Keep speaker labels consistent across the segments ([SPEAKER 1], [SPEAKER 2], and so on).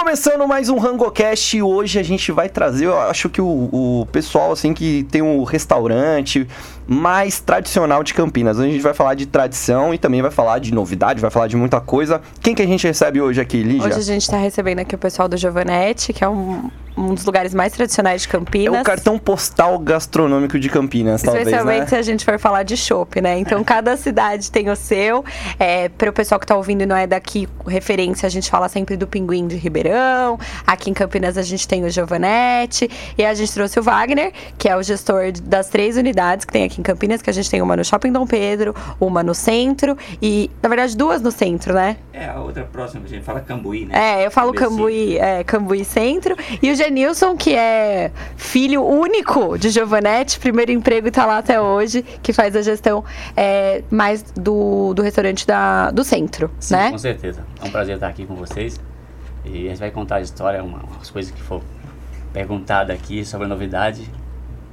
[SPEAKER 1] Começando mais um RangoCast e hoje a gente vai trazer, eu acho que o, o pessoal assim que tem um restaurante mais tradicional de Campinas. Hoje a gente vai falar de tradição e também vai falar de novidade, vai falar de muita coisa. Quem que a gente recebe hoje aqui, Lígia?
[SPEAKER 2] Hoje a gente está recebendo aqui o pessoal do Giovanetti, que é um, um dos lugares mais tradicionais de Campinas.
[SPEAKER 1] É o cartão postal gastronômico de Campinas, talvez,
[SPEAKER 2] Especialmente
[SPEAKER 1] né?
[SPEAKER 2] se a gente for falar de chopp, né? Então, cada cidade tem o seu. É, para o pessoal que está ouvindo e não é daqui, referência, a gente fala sempre do Pinguim de Ribeirão. Aqui em Campinas a gente tem o Giovanetti. E a gente trouxe o Wagner, que é o gestor das três unidades que tem aqui em Campinas, que a gente tem uma no Shopping Dom Pedro, uma no centro e, na verdade, duas no centro, né?
[SPEAKER 3] É, a outra próxima, a gente fala Cambuí, né?
[SPEAKER 2] É, eu falo. Cambuí, é, Cambuí Centro. E o Genilson, que é filho único de Giovanetti, primeiro emprego e tá lá até hoje, que faz a gestão é, mais do, do restaurante da, do centro,
[SPEAKER 4] Sim,
[SPEAKER 2] né?
[SPEAKER 4] com certeza. É um prazer estar aqui com vocês. E a gente vai contar a história, uma- umas coisas que for perguntada aqui sobre a novidade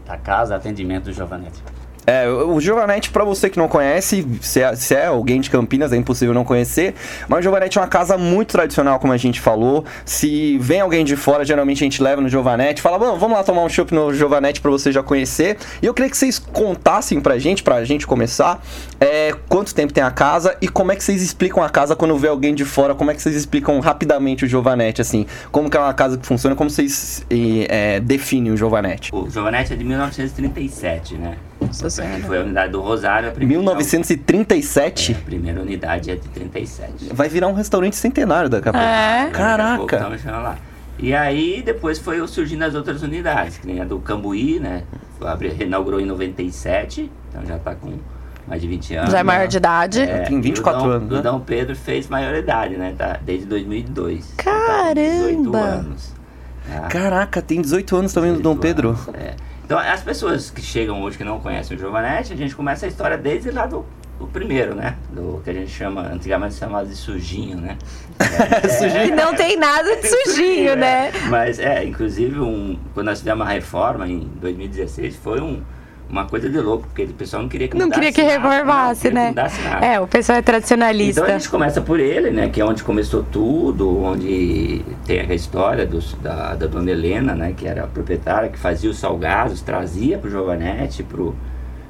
[SPEAKER 4] da casa, atendimento do Giovanetti.
[SPEAKER 1] É, o Giovanetti, pra você que não conhece, se é, se é alguém de Campinas, é impossível não conhecer, mas o Giovanetti é uma casa muito tradicional, como a gente falou. Se vem alguém de fora, geralmente a gente leva no Giovanetti, fala, "Bom, vamos lá tomar um chopp no Giovanetti pra você já conhecer. E eu queria que vocês contassem pra gente, pra gente começar, é, quanto tempo tem a casa e como é que vocês explicam a casa quando vê alguém de fora, como é que vocês explicam rapidamente o Giovanetti, assim, como que é uma casa que funciona, como vocês é, definem o Giovanetti.
[SPEAKER 3] O Giovanetti é de 1937, né?
[SPEAKER 2] Nossa Senhora.
[SPEAKER 3] Foi a unidade do Rosário. A primeira,
[SPEAKER 1] 1937?
[SPEAKER 3] É, a primeira unidade é de 37.
[SPEAKER 1] Vai virar um restaurante centenário daqui a pouco.
[SPEAKER 2] É.
[SPEAKER 3] Pouco
[SPEAKER 1] Caraca!
[SPEAKER 3] tamo chegando lá. E aí depois foi surgindo as outras unidades, que nem a do Cambuí, né? Abri- Reinaugurou em 97, então já tá com mais de 20 anos.
[SPEAKER 2] Já é maior de idade.
[SPEAKER 3] É,
[SPEAKER 1] Tem 24
[SPEAKER 3] e o Dom,
[SPEAKER 1] anos, né?
[SPEAKER 3] O Dom Pedro fez maioridade, né? Tá, desde 2002. Então tá
[SPEAKER 2] Caramba!
[SPEAKER 3] 18 anos. Ah,
[SPEAKER 1] Caraca, tem 18 anos também do Dom
[SPEAKER 3] 18
[SPEAKER 1] Pedro.
[SPEAKER 3] anos, é. Então, as pessoas que chegam hoje que não conhecem o Giovanetti, a gente começa a história desde lá do, do primeiro, né? Do que a gente chama, antigamente chamava de sujinho, né?
[SPEAKER 2] E não tem nada de sujinho, né?
[SPEAKER 3] Mas, é, inclusive, um, quando nós fizemos a reforma em 2016, foi um, uma coisa de louco, porque o pessoal não queria que
[SPEAKER 2] Não queria que reformasse,
[SPEAKER 3] não queria
[SPEAKER 2] né?
[SPEAKER 3] que mudasse nada.
[SPEAKER 2] É, o pessoal é tradicionalista.
[SPEAKER 3] Então a gente começa por ele, né? Que é onde começou tudo, onde tem a história dos, da, da dona Helena, né? Que era a proprietária, que fazia os salgados, trazia pro Giovanetti, pro,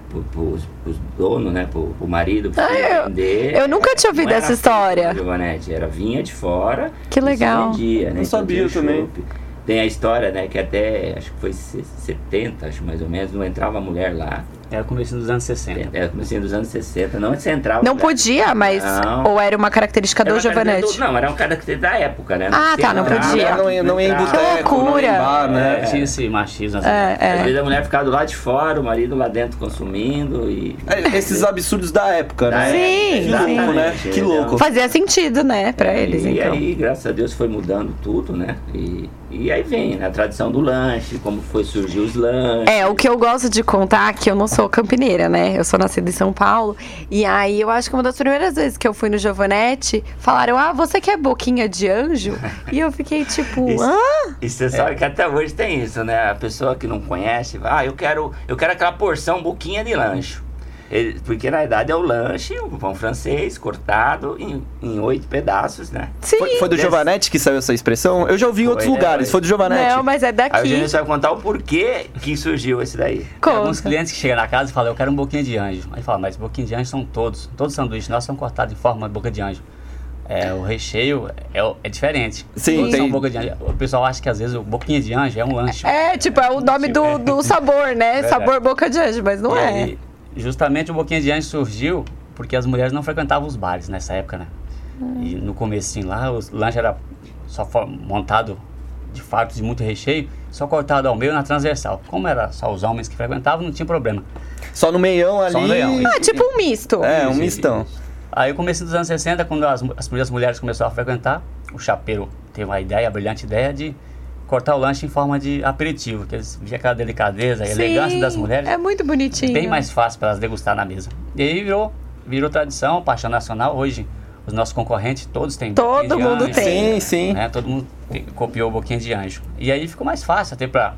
[SPEAKER 3] pro, pros, pros donos, né? Pro, pro marido, pro
[SPEAKER 2] Ah, eu-
[SPEAKER 3] vender.
[SPEAKER 2] eu nunca tinha ouvido essa história.
[SPEAKER 3] pro Giovanetti, era vinha de fora.
[SPEAKER 2] Que legal.
[SPEAKER 3] vendia, né?
[SPEAKER 1] Não sabia
[SPEAKER 3] tinha
[SPEAKER 1] também.
[SPEAKER 3] chopp. Tem a história, né? Que até, acho que foi se- 70, acho mais ou menos, não entrava mulher lá.
[SPEAKER 4] Era o começo dos anos 60.
[SPEAKER 3] Era comecinho dos anos 60, não você entrava.
[SPEAKER 2] Não
[SPEAKER 3] mulher.
[SPEAKER 2] podia, mas.
[SPEAKER 3] Não.
[SPEAKER 2] Ou era uma característica
[SPEAKER 3] Era
[SPEAKER 2] do
[SPEAKER 3] uma
[SPEAKER 2] Giovanetti?
[SPEAKER 3] Não, era um característica da época, né?
[SPEAKER 2] Ah, tá, não podia.
[SPEAKER 1] Não ia, não ia em não em
[SPEAKER 2] loucura.
[SPEAKER 1] bar, né?
[SPEAKER 4] É, tinha esse machismo. assim.
[SPEAKER 2] É,
[SPEAKER 3] Às
[SPEAKER 2] é.
[SPEAKER 3] vezes a mulher ficava do lado de fora, o marido lá dentro consumindo e...
[SPEAKER 1] É, Esses absurdos da época, né?
[SPEAKER 2] Sim,
[SPEAKER 1] Que louco, né? Que louco.
[SPEAKER 2] Fazia sentido, né, pra eles,
[SPEAKER 3] e
[SPEAKER 2] então.
[SPEAKER 3] aí, graças a Deus, foi mudando tudo, né? E, e aí vem né, a tradição do lanche, como foi surgir os lanches.
[SPEAKER 2] É, o que eu gosto de contar é que eu não sou campineira, né? Eu sou nascida em São Paulo. E aí eu acho que uma das primeiras vezes que eu fui no Giovanetti, falaram: Ah, você quer boquinha de anjo? E eu fiquei tipo,
[SPEAKER 3] Isso.
[SPEAKER 2] hã?
[SPEAKER 3] E você sabe que até hoje tem isso, né? A pessoa que não conhece, ah, eu quero, eu quero aquela porção boquinha de lanche. Ele- porque na verdade é o lanche, o pão francês, cortado em, em oito pedaços, né?
[SPEAKER 2] Sim.
[SPEAKER 1] Foi, foi do Giovanetti que saiu essa expressão? Eu já ouvi em
[SPEAKER 3] Foi,
[SPEAKER 1] outros
[SPEAKER 3] né?
[SPEAKER 1] lugares. Foi do Giovanetti.
[SPEAKER 2] Não, mas é
[SPEAKER 3] Aí o
[SPEAKER 2] daqui.
[SPEAKER 3] Genilson vai contar o porquê que surgiu esse daí.
[SPEAKER 4] Tem alguns
[SPEAKER 2] Conta.
[SPEAKER 4] clientes que chegam na casa e falam, eu quero um boquinha de anjo. Aí fala, mas boquinha de anjo são todos. Todos os sanduíches nossos são cortados em forma de boca de anjo. É, o recheio é, é diferente.
[SPEAKER 1] Sim, tem-
[SPEAKER 4] são boca de anjo. O pessoal acha que às vezes o boquinha de anjo é um lanche.
[SPEAKER 2] É, tipo, é o nome do, do sabor, né?
[SPEAKER 4] Verdade.
[SPEAKER 2] Sabor boca de anjo, mas não
[SPEAKER 4] E
[SPEAKER 2] é.
[SPEAKER 4] aí, justamente o Boquinha de Anjo surgiu porque as mulheres não frequentavam os bares nessa época, né? E no comecinho lá, o lanche era só montado de fartos de muito recheio, só cortado ao meio na transversal. Como era só os homens que frequentavam, não tinha problema.
[SPEAKER 1] Só no meião ali.
[SPEAKER 4] Só no meião,
[SPEAKER 2] Ah, tipo um misto.
[SPEAKER 1] É, um mistão.
[SPEAKER 4] Aí, no começo dos anos 60, quando as, as primeiras mulheres começaram a frequentar, o chapeiro teve uma ideia, a brilhante ideia de cortar o lanche em forma de aperitivo, que eles via aquela delicadeza, a elegância
[SPEAKER 2] Sim,
[SPEAKER 4] das mulheres.
[SPEAKER 2] É muito bonitinho.
[SPEAKER 4] bem mais fácil para elas degustar na mesa. E aí virou, virou tradição, paixão nacional. Hoje, os nossos concorrentes, todos têm
[SPEAKER 2] Todo
[SPEAKER 4] boquinha de
[SPEAKER 2] mundo
[SPEAKER 4] anjo,
[SPEAKER 2] tem.
[SPEAKER 1] Sim, sim.
[SPEAKER 4] Né? Todo mundo copiou o boquinha de anjo. E aí ficou mais fácil até para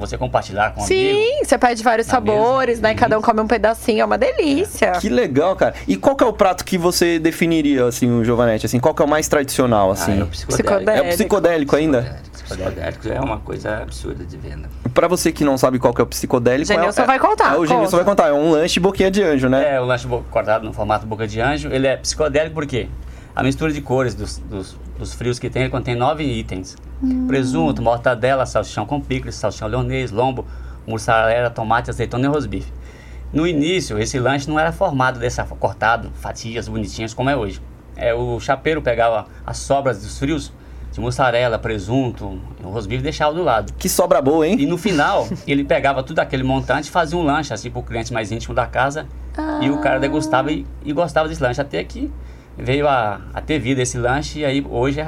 [SPEAKER 4] você compartilhar com um amigo.
[SPEAKER 2] Sim, você pede vários sabores,
[SPEAKER 4] mesa,
[SPEAKER 2] né? Cada um come um pedacinho, é uma delícia.
[SPEAKER 1] Que legal, cara. E qual que é o prato que você definiria, assim, o Giovanetti? Assim, qual que é o mais tradicional,
[SPEAKER 3] Ah,
[SPEAKER 1] assim?
[SPEAKER 3] é o psicodélico.
[SPEAKER 1] é o
[SPEAKER 2] Psicodélico.
[SPEAKER 1] psicodélico ainda?
[SPEAKER 3] Psicodélico. Psicodélico é uma coisa absurda de venda.
[SPEAKER 1] Pra você que não sabe qual que é o psicodélico...
[SPEAKER 2] Genilson
[SPEAKER 1] é,
[SPEAKER 2] vai contar,
[SPEAKER 1] É, o Genilson
[SPEAKER 2] conta.
[SPEAKER 1] vai contar. É um lanche boquinha de anjo, né?
[SPEAKER 4] É, o lanche cortado no formato boca de anjo, ele é psicodélico porque a mistura de cores dos, dos, dos frios que tem, ele contém nove itens. Presunto, mortadela, salsichão com picles, salsichão leonês, lombo, mussarela, tomate, azeitona e rosbife. No início, esse lanche não era formado dessa cortado, fatias bonitinhas como é hoje. É, o chapeiro pegava as sobras dos frios de mussarela, presunto, o rosbife deixava do lado.
[SPEAKER 1] Que sobra boa, hein?
[SPEAKER 4] E no final, ele pegava tudo aquele montante e fazia um lanche, assim, pro cliente mais íntimo da casa. E o cara degustava e, e gostava desse lanche. Até que veio a, a ter vida esse lanche e aí hoje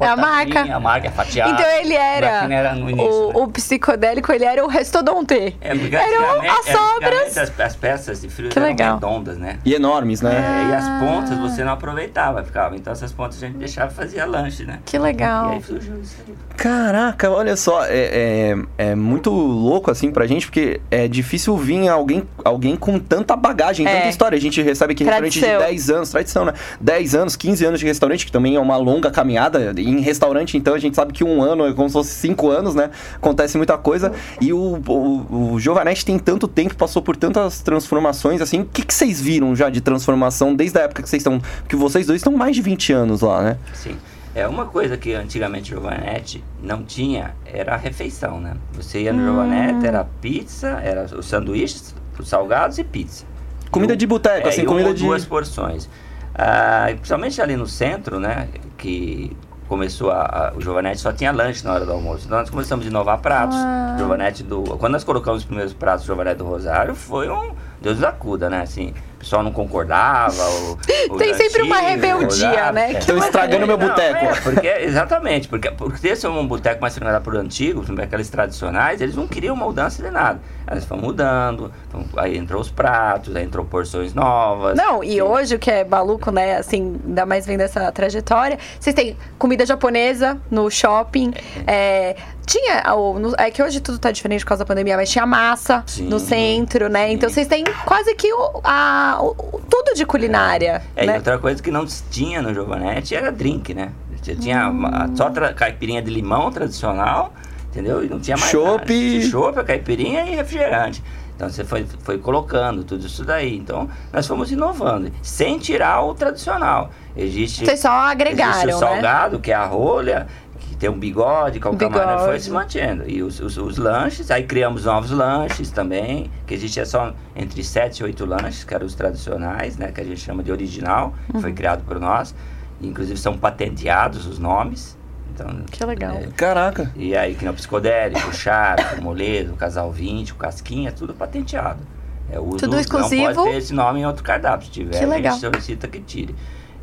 [SPEAKER 4] é
[SPEAKER 2] É a marca.
[SPEAKER 4] A marca é fatiada.
[SPEAKER 2] Então ele era,
[SPEAKER 4] era no início,
[SPEAKER 2] o,
[SPEAKER 4] né?
[SPEAKER 2] o psicodélico, ele era o restodonte.
[SPEAKER 3] É,
[SPEAKER 2] Eram as
[SPEAKER 3] é,
[SPEAKER 2] sobras.
[SPEAKER 3] As, as peças de frio
[SPEAKER 2] Que
[SPEAKER 3] eram
[SPEAKER 2] legal.
[SPEAKER 3] redondas, né?
[SPEAKER 1] E enormes, né?
[SPEAKER 3] É, e as pontas você não aproveitava, ficava. Então essas pontas a gente deixava e fazia lanche, né?
[SPEAKER 2] Que
[SPEAKER 3] E
[SPEAKER 2] legal.
[SPEAKER 3] aí surgiu isso aí.
[SPEAKER 1] Caraca, olha só, é, é, é muito louco assim pra gente, porque é difícil vir alguém, alguém com tanta bagagem,
[SPEAKER 2] É.
[SPEAKER 1] tanta história. A gente recebe aqui restaurante de
[SPEAKER 2] Tradição.
[SPEAKER 1] 10 anos, tradição, né? 10 anos, 15 anos de restaurante, que também é uma longa caminhada. Em restaurante, então, a gente sabe que um ano é como se fosse 5 anos, né? Acontece muita coisa. E o, o, o Giovanetti tem tanto tempo, passou por tantas transformações, assim. O que, que vocês viram já de transformação desde a época que vocês estão. Que vocês dois estão mais de 20 anos lá, né?
[SPEAKER 3] Sim. É uma coisa que antigamente o Giovanetti não tinha, era a refeição, né? Você ia no Giovanetti, era pizza, era os sanduíches, os salgados e pizza.
[SPEAKER 1] Comida
[SPEAKER 3] E
[SPEAKER 1] de boteco,
[SPEAKER 3] é,
[SPEAKER 1] assim, comida
[SPEAKER 3] ou
[SPEAKER 1] de.
[SPEAKER 3] duas porções. Ah, principalmente ali no centro, né? Que começou a, a- o Giovanetti só tinha lanche na hora do almoço. Então nós começamos a inovar pratos.
[SPEAKER 2] Ah.
[SPEAKER 3] Giovanetti do. Quando nós colocamos os primeiros pratos do Giovanetti do Rosário, foi um Deus nos acuda, né? Assim, pessoal não concordava. O, os
[SPEAKER 2] Tem sempre uma rebeldia, né?
[SPEAKER 3] É.
[SPEAKER 2] Que
[SPEAKER 1] Estão estragando meu
[SPEAKER 3] Não,
[SPEAKER 1] boteco.
[SPEAKER 3] é, porque, exatamente, porque por ter sido um boteco mais frequentado por antigos, aqueles tradicionais, eles não queriam mudança de nada. Aí eles foram mudando, então, aí entrou os pratos, aí entrou porções novas.
[SPEAKER 2] Não, e
[SPEAKER 3] Sim.
[SPEAKER 2] hoje o que é maluco, né? Assim, ainda mais vendo essa trajetória. Vocês têm comida japonesa no shopping. é, tinha. o- no- é que hoje tudo tá diferente por causa da pandemia, mas tinha massa
[SPEAKER 3] Sim,
[SPEAKER 2] no centro, né?
[SPEAKER 3] sim.
[SPEAKER 2] Então vocês têm quase que o, a- o- tudo de culinária.
[SPEAKER 3] É, e
[SPEAKER 2] né?
[SPEAKER 3] outra coisa que não tinha no Giovanetti era drink, né? Você tinha uma- só tra- caipirinha de limão tradicional, entendeu? E não tinha mais
[SPEAKER 1] Chopp.
[SPEAKER 3] nada. Chopp, caipirinha e refrigerante. Então você foi, foi colocando tudo isso daí. Então nós fomos inovando, sem tirar o tradicional. Existe,
[SPEAKER 2] Vocês só agregaram,
[SPEAKER 3] existe o
[SPEAKER 2] né?
[SPEAKER 3] salgado, que é a rolha, tem um bigode, que é o camarão, foi se mantendo. E os, os, os lanches, aí criamos novos lanches também, que existia só entre 7 e 8 lanches, que eram os tradicionais, né? Que a gente chama de original, que
[SPEAKER 2] Uhum.
[SPEAKER 3] foi criado por nós. Inclusive são patenteados os nomes. Então,
[SPEAKER 2] Que legal.
[SPEAKER 3] é,
[SPEAKER 1] Caraca.
[SPEAKER 3] e aí que nem o psicodélico, o charme, o moledo, o casal 20, o casquinha, tudo patenteado. É, o uso
[SPEAKER 2] Tudo
[SPEAKER 3] Não
[SPEAKER 2] exclusivo.
[SPEAKER 3] pode ter esse nome em outro cardápio. Se tiver,
[SPEAKER 2] Que
[SPEAKER 3] a
[SPEAKER 2] legal.
[SPEAKER 3] gente solicita que tire.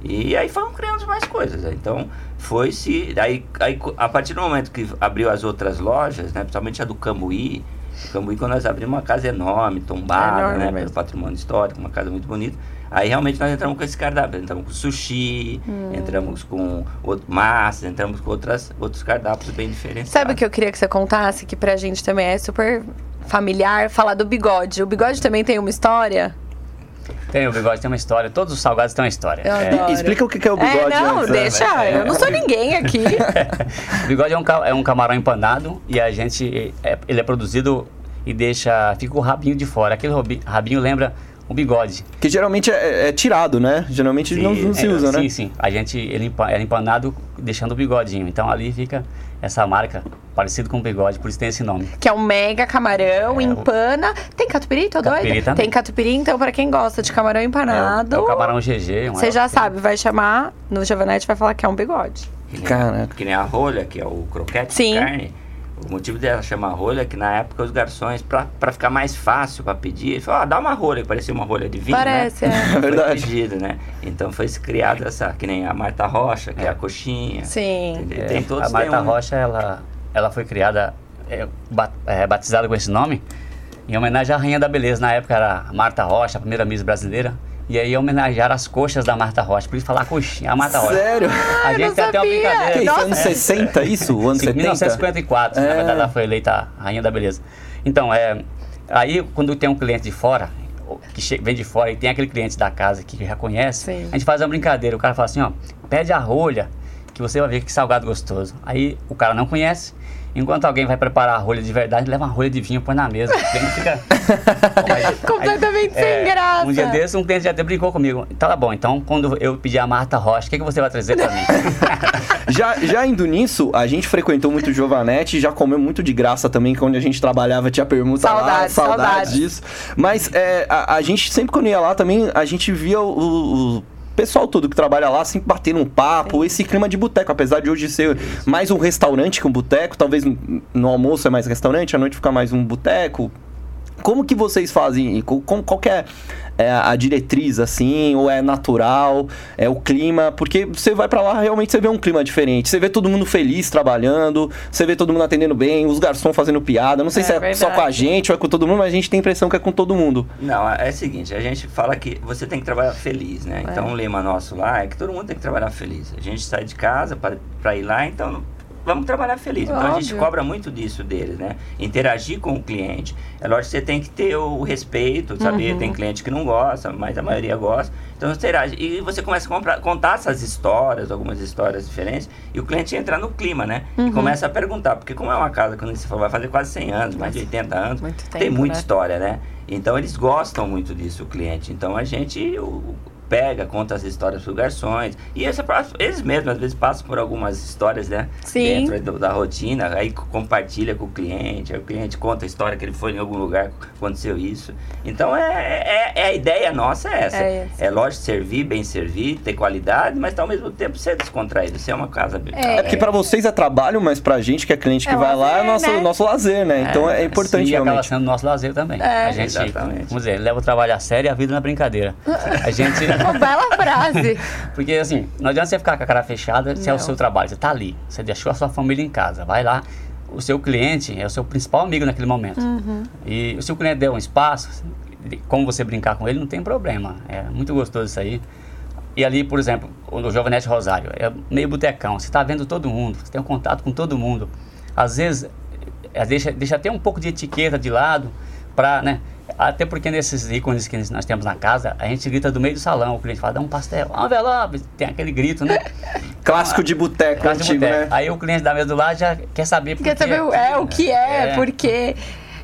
[SPEAKER 3] E aí foram criando mais coisas. né? Então, foi se. Aí, aí, a partir do momento que abriu as outras lojas, né, principalmente a do Cambuí, o Cambuí, quando nós abrimos uma casa enorme, tombada,
[SPEAKER 2] Enorme
[SPEAKER 3] né, pelo patrimônio histórico, uma casa muito bonita. Aí realmente nós entramos com esse cardápio. Entramos com sushi,
[SPEAKER 2] Hum.
[SPEAKER 3] entramos com outro, massas, entramos com outras, outros cardápios bem diferenciados.
[SPEAKER 2] Sabe o que eu queria que você contasse, que pra gente também é super familiar, falar do bigode. O bigode também tem uma história?
[SPEAKER 4] Tem, o bigode tem uma história, todos os salgados têm uma história.
[SPEAKER 2] Eu
[SPEAKER 4] É,
[SPEAKER 2] adoro.
[SPEAKER 1] Explica o que é o bigode
[SPEAKER 2] É, não,
[SPEAKER 1] antes, né?
[SPEAKER 2] deixa. Eu não sou ninguém aqui.
[SPEAKER 4] O bigode é um, é um camarão empanado e a gente, é- ele é produzido e deixa, fica o rabinho de fora. Aquele rabinho lembra um bigode.
[SPEAKER 1] Que geralmente é, é tirado, né? Geralmente
[SPEAKER 3] Sim,
[SPEAKER 1] não, não se
[SPEAKER 4] É,
[SPEAKER 1] usa,
[SPEAKER 4] sim,
[SPEAKER 1] né?
[SPEAKER 4] sim. A gente, ele é empanado deixando o bigodinho. Então ali fica essa marca, parecido com o bigode, por isso tem esse nome.
[SPEAKER 2] Que é um mega camarão,
[SPEAKER 4] É,
[SPEAKER 2] empana. Tem catupiry, tô
[SPEAKER 4] Catupiry
[SPEAKER 2] doida?
[SPEAKER 4] também.
[SPEAKER 2] Tem catupiry, então pra quem gosta de camarão
[SPEAKER 4] É o,
[SPEAKER 2] empanado,
[SPEAKER 4] é o camarão GG. um
[SPEAKER 2] você já
[SPEAKER 4] é-
[SPEAKER 2] sabe, vai chamar no Giovanetti vai falar que é um bigode.
[SPEAKER 3] Que nem,
[SPEAKER 1] Caraca.
[SPEAKER 3] que nem a rolha, que é o croquete
[SPEAKER 2] Sim.
[SPEAKER 3] de carne. O motivo dela chamar rolha é que na época os garçons, pra, pra ficar mais fácil pra pedir, eles falaram, ah, dá uma rolha, que parecia uma rolha de vinho,
[SPEAKER 2] Parece,
[SPEAKER 3] né?
[SPEAKER 2] é.
[SPEAKER 3] Foi
[SPEAKER 1] verdade.
[SPEAKER 3] pedido, né? Então foi criada essa, que nem a Marta Rocha, que é, a coxinha.
[SPEAKER 2] Sim.
[SPEAKER 4] É,
[SPEAKER 3] Tem todos
[SPEAKER 4] a Marta
[SPEAKER 3] um-
[SPEAKER 4] Rocha, ela, ela foi criada, é, ba- é, batizada com esse nome, em homenagem à Rainha da Beleza. Na época era a Marta Rocha, a primeira Miss brasileira. E aí homenagearam as coxas da Marta Rocha, por isso falar coxinha, a Marta Rocha.
[SPEAKER 1] Sério?
[SPEAKER 4] A gente tem até uma brincadeira.
[SPEAKER 1] Que isso,
[SPEAKER 2] Nossa.
[SPEAKER 1] anos 60, isso? Anos
[SPEAKER 4] Sim,
[SPEAKER 1] 70?
[SPEAKER 4] 1954, na
[SPEAKER 1] É.
[SPEAKER 4] verdade ela foi eleita a rainha da beleza. Então, é, aí quando tem um cliente de fora, que vem de fora e tem aquele cliente da casa que já conhece,
[SPEAKER 2] Sim.
[SPEAKER 4] a gente faz uma brincadeira. O cara fala assim, ó, pede a rolha que você vai ver que salgado gostoso. Aí o cara não conhece, enquanto alguém vai preparar a rolha de verdade, leva uma rolha de vinho, põe na mesa. O cliente fica... Bom, mas-
[SPEAKER 2] Completamente sem
[SPEAKER 4] é,
[SPEAKER 2] graça.
[SPEAKER 4] Um dia desse, um cliente já até brincou comigo. Tá bom, então quando eu pedir a Marta Rocha, o que, que você vai trazer pra mim?
[SPEAKER 1] Já, já indo nisso, a gente frequentou muito o Giovanetti, já comeu muito de graça também, quando a gente trabalhava tinha permuta lá,
[SPEAKER 2] Saudades,
[SPEAKER 1] saudades
[SPEAKER 2] saudades.
[SPEAKER 1] disso. Mas é, a, a gente sempre quando ia lá também, a gente via o, o pessoal todo que trabalha lá sempre batendo um papo, esse clima de boteco, apesar de hoje ser mais um restaurante que um boteco, talvez no, no almoço é mais restaurante, à noite fica mais um boteco. Como que vocês fazem? Co- Como, qual que é, é, a diretriz, assim? Ou é natural? É o clima? Porque você vai pra lá, realmente você vê um clima diferente. Você vê todo mundo feliz trabalhando, você vê todo mundo atendendo bem, os garçons fazendo piada. Não sei
[SPEAKER 2] É
[SPEAKER 1] se é só
[SPEAKER 2] verdade.
[SPEAKER 1] com a gente ou é com todo mundo, mas a gente tem a impressão que é com todo mundo.
[SPEAKER 3] Não, é o seguinte, a gente fala que você tem que trabalhar feliz, né?
[SPEAKER 2] É.
[SPEAKER 3] Então o lema nosso lá é que todo mundo tem que trabalhar feliz. A gente sai de casa para ir lá, então vamos trabalhar feliz. Então a gente
[SPEAKER 2] Óbvio.
[SPEAKER 3] cobra muito disso deles, né? Interagir com o cliente. É lógico que você tem que ter o respeito, saber,
[SPEAKER 2] Uhum.
[SPEAKER 3] tem cliente que não gosta, mas a maioria gosta. Então você interage. E você começa a comprar- contar essas histórias, algumas histórias diferentes, e o cliente entra no clima, né?
[SPEAKER 2] Uhum.
[SPEAKER 3] E começa a perguntar, porque como é uma casa, quando você falou, vai fazer quase 100 anos, mais de 80 anos,
[SPEAKER 2] Muito
[SPEAKER 3] tem
[SPEAKER 2] tempo,
[SPEAKER 3] muita
[SPEAKER 2] né?
[SPEAKER 3] história, né? Então eles gostam muito disso, o cliente. Então a gente o- pega, conta as histórias para os garçons. E essa, eles mesmos às vezes passam por algumas histórias, né?
[SPEAKER 2] Sim.
[SPEAKER 3] Dentro do- da rotina, aí co- compartilha com o cliente, aí o cliente conta a história que ele foi em algum lugar, aconteceu isso. Então é, é, é a ideia nossa é essa.
[SPEAKER 2] É
[SPEAKER 3] É, lógico servir, bem servir, ter qualidade, mas ao mesmo tempo ser descontraído, ser uma casa.
[SPEAKER 2] É.
[SPEAKER 1] É porque pra vocês é trabalho, mas pra gente que é cliente que
[SPEAKER 2] É
[SPEAKER 1] vai lá é nosso,
[SPEAKER 2] né?
[SPEAKER 1] nosso lazer, né? Então é importante
[SPEAKER 4] E acaba
[SPEAKER 1] realmente.
[SPEAKER 4] sendo nosso lazer também.
[SPEAKER 2] É.
[SPEAKER 4] a gente,
[SPEAKER 3] Exatamente.
[SPEAKER 4] vamos dizer, leva o trabalho a sério e a vida na brincadeira. A gente...
[SPEAKER 2] Uma bela frase.
[SPEAKER 4] Porque assim, não adianta você ficar com a cara fechada se é o
[SPEAKER 2] Não.
[SPEAKER 4] seu trabalho, você tá ali, você deixou a sua família em casa, vai lá. O seu cliente é o seu principal amigo naquele momento.
[SPEAKER 2] Uhum.
[SPEAKER 4] E se o cliente der um espaço, como você brincar com ele, não tem problema. É muito gostoso isso aí. E ali, por exemplo, o Jovanete Rosário, é meio botecão, você está vendo todo mundo, você tem um contato com todo mundo. Às vezes, é, deixa, deixa até um pouco de etiqueta de lado, para, né? Até porque nesses ícones que nós temos na casa, a gente grita do meio do salão, o cliente fala, dá um pastel, um envelope, tem aquele grito, né?
[SPEAKER 1] Clássico de boteco
[SPEAKER 4] de
[SPEAKER 1] antigo, né?
[SPEAKER 4] Aí o cliente da mesa do lado já quer saber por
[SPEAKER 2] Quer
[SPEAKER 4] quê.
[SPEAKER 2] saber o- é, o que é,
[SPEAKER 4] É.
[SPEAKER 2] porque.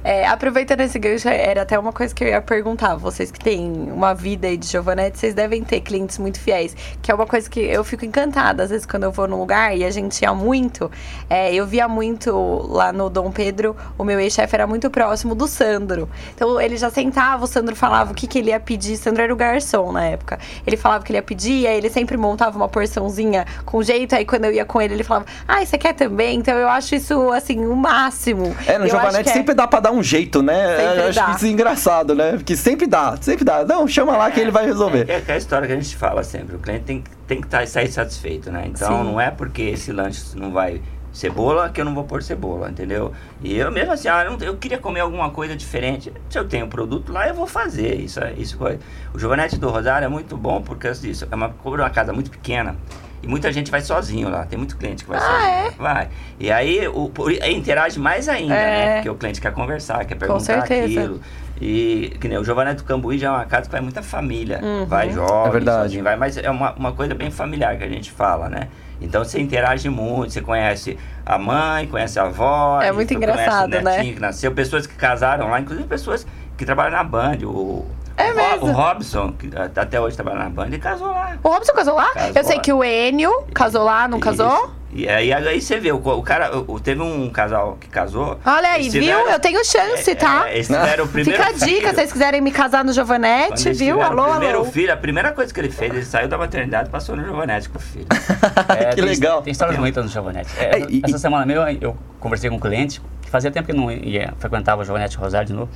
[SPEAKER 2] É, aproveitando esse gancho, era até uma coisa que eu ia perguntar. Vocês que têm uma vida aí de Giovanetti, vocês devem ter clientes muito fiéis. Que é uma coisa que eu fico encantada. Às vezes, quando eu vou num lugar e a gente ia muito, é, eu via muito lá no Dom Pedro, o meu ex-chefe era muito próximo do Sandro. Então, ele já sentava, o Sandro falava o que, que ele ia pedir. Sandro era o garçom na época. Ele falava o que ele ia pedir, aí ele sempre montava uma porçãozinha com jeito. Aí, quando eu ia com ele, ele falava, ah, você quer também? Então, eu acho isso, assim, o máximo.
[SPEAKER 1] É, no Giovanetti
[SPEAKER 2] é-
[SPEAKER 1] sempre dá pra dar um jeito, né?
[SPEAKER 2] Sempre
[SPEAKER 1] Eu acho
[SPEAKER 2] dá.
[SPEAKER 1] que isso é engraçado, né? Porque sempre dá, sempre dá. Não, chama lá que ele vai resolver.
[SPEAKER 3] É, é a história que a gente fala sempre. O cliente tem, que- tem que tá, sair satisfeito, né? Então
[SPEAKER 2] Sim.
[SPEAKER 3] não é porque esse lanche não vai cebola que eu não vou pôr cebola, entendeu? E eu mesmo assim, ah, eu, não- eu queria comer alguma coisa diferente. Se eu tenho produto lá, eu vou fazer. Isso, é- isso foi- O Giovanetti do Rosário é muito bom por causa disso. É uma, como é uma casa muito pequena. E muita gente vai sozinho lá. Tem muito cliente que vai
[SPEAKER 2] Ah,
[SPEAKER 3] sozinho.
[SPEAKER 2] é?
[SPEAKER 3] Vai. E aí o, interage mais ainda,
[SPEAKER 2] É.
[SPEAKER 3] né? Porque o cliente quer conversar, quer perguntar
[SPEAKER 2] certeza.
[SPEAKER 3] aquilo. E que nem o Giovanetti do Cambuí já é uma casa que vai muita família.
[SPEAKER 2] Uhum.
[SPEAKER 3] Vai jovem,
[SPEAKER 1] É verdade.
[SPEAKER 3] sozinho, vai, mas é uma, uma coisa bem familiar que a gente fala, né? Então você interage muito, você conhece a mãe, conhece a avó.
[SPEAKER 2] É
[SPEAKER 3] e
[SPEAKER 2] muito
[SPEAKER 3] tu conhece
[SPEAKER 2] engraçado,
[SPEAKER 3] o netinho
[SPEAKER 2] né?
[SPEAKER 3] que nasceu, pessoas que casaram lá, inclusive pessoas que trabalham na Band. O,
[SPEAKER 2] É mesmo?
[SPEAKER 3] o Robson, que a- até hoje trabalha na Band, ele casou lá.
[SPEAKER 2] O Robson casou lá?
[SPEAKER 3] Casou.
[SPEAKER 2] Eu sei que o Enio casou lá, não casou?
[SPEAKER 3] Isso. E aí, aí você vê, o, o cara, o- teve um casal que casou.
[SPEAKER 2] Olha aí, viu?
[SPEAKER 3] tiveram-
[SPEAKER 2] Eu tenho chance,
[SPEAKER 3] é,
[SPEAKER 2] tá?
[SPEAKER 3] é, eles tiveram o primeiro
[SPEAKER 2] Fica a dica, se vocês quiserem me casar no Giovanetti, viu?
[SPEAKER 3] tiveram
[SPEAKER 2] Alô,
[SPEAKER 3] o primeiro
[SPEAKER 2] alô.
[SPEAKER 3] filho, a primeira coisa que ele fez, ele saiu da maternidade e passou no Giovanetti com o filho.
[SPEAKER 4] É,
[SPEAKER 1] que
[SPEAKER 4] tem-
[SPEAKER 1] legal.
[SPEAKER 4] Tem histórias bonitas no Giovanetti. É,
[SPEAKER 1] É, e-
[SPEAKER 4] essa semana mesmo eu conversei com um cliente que fazia tempo que não ia, frequentava o Giovanetti Rosário de novo,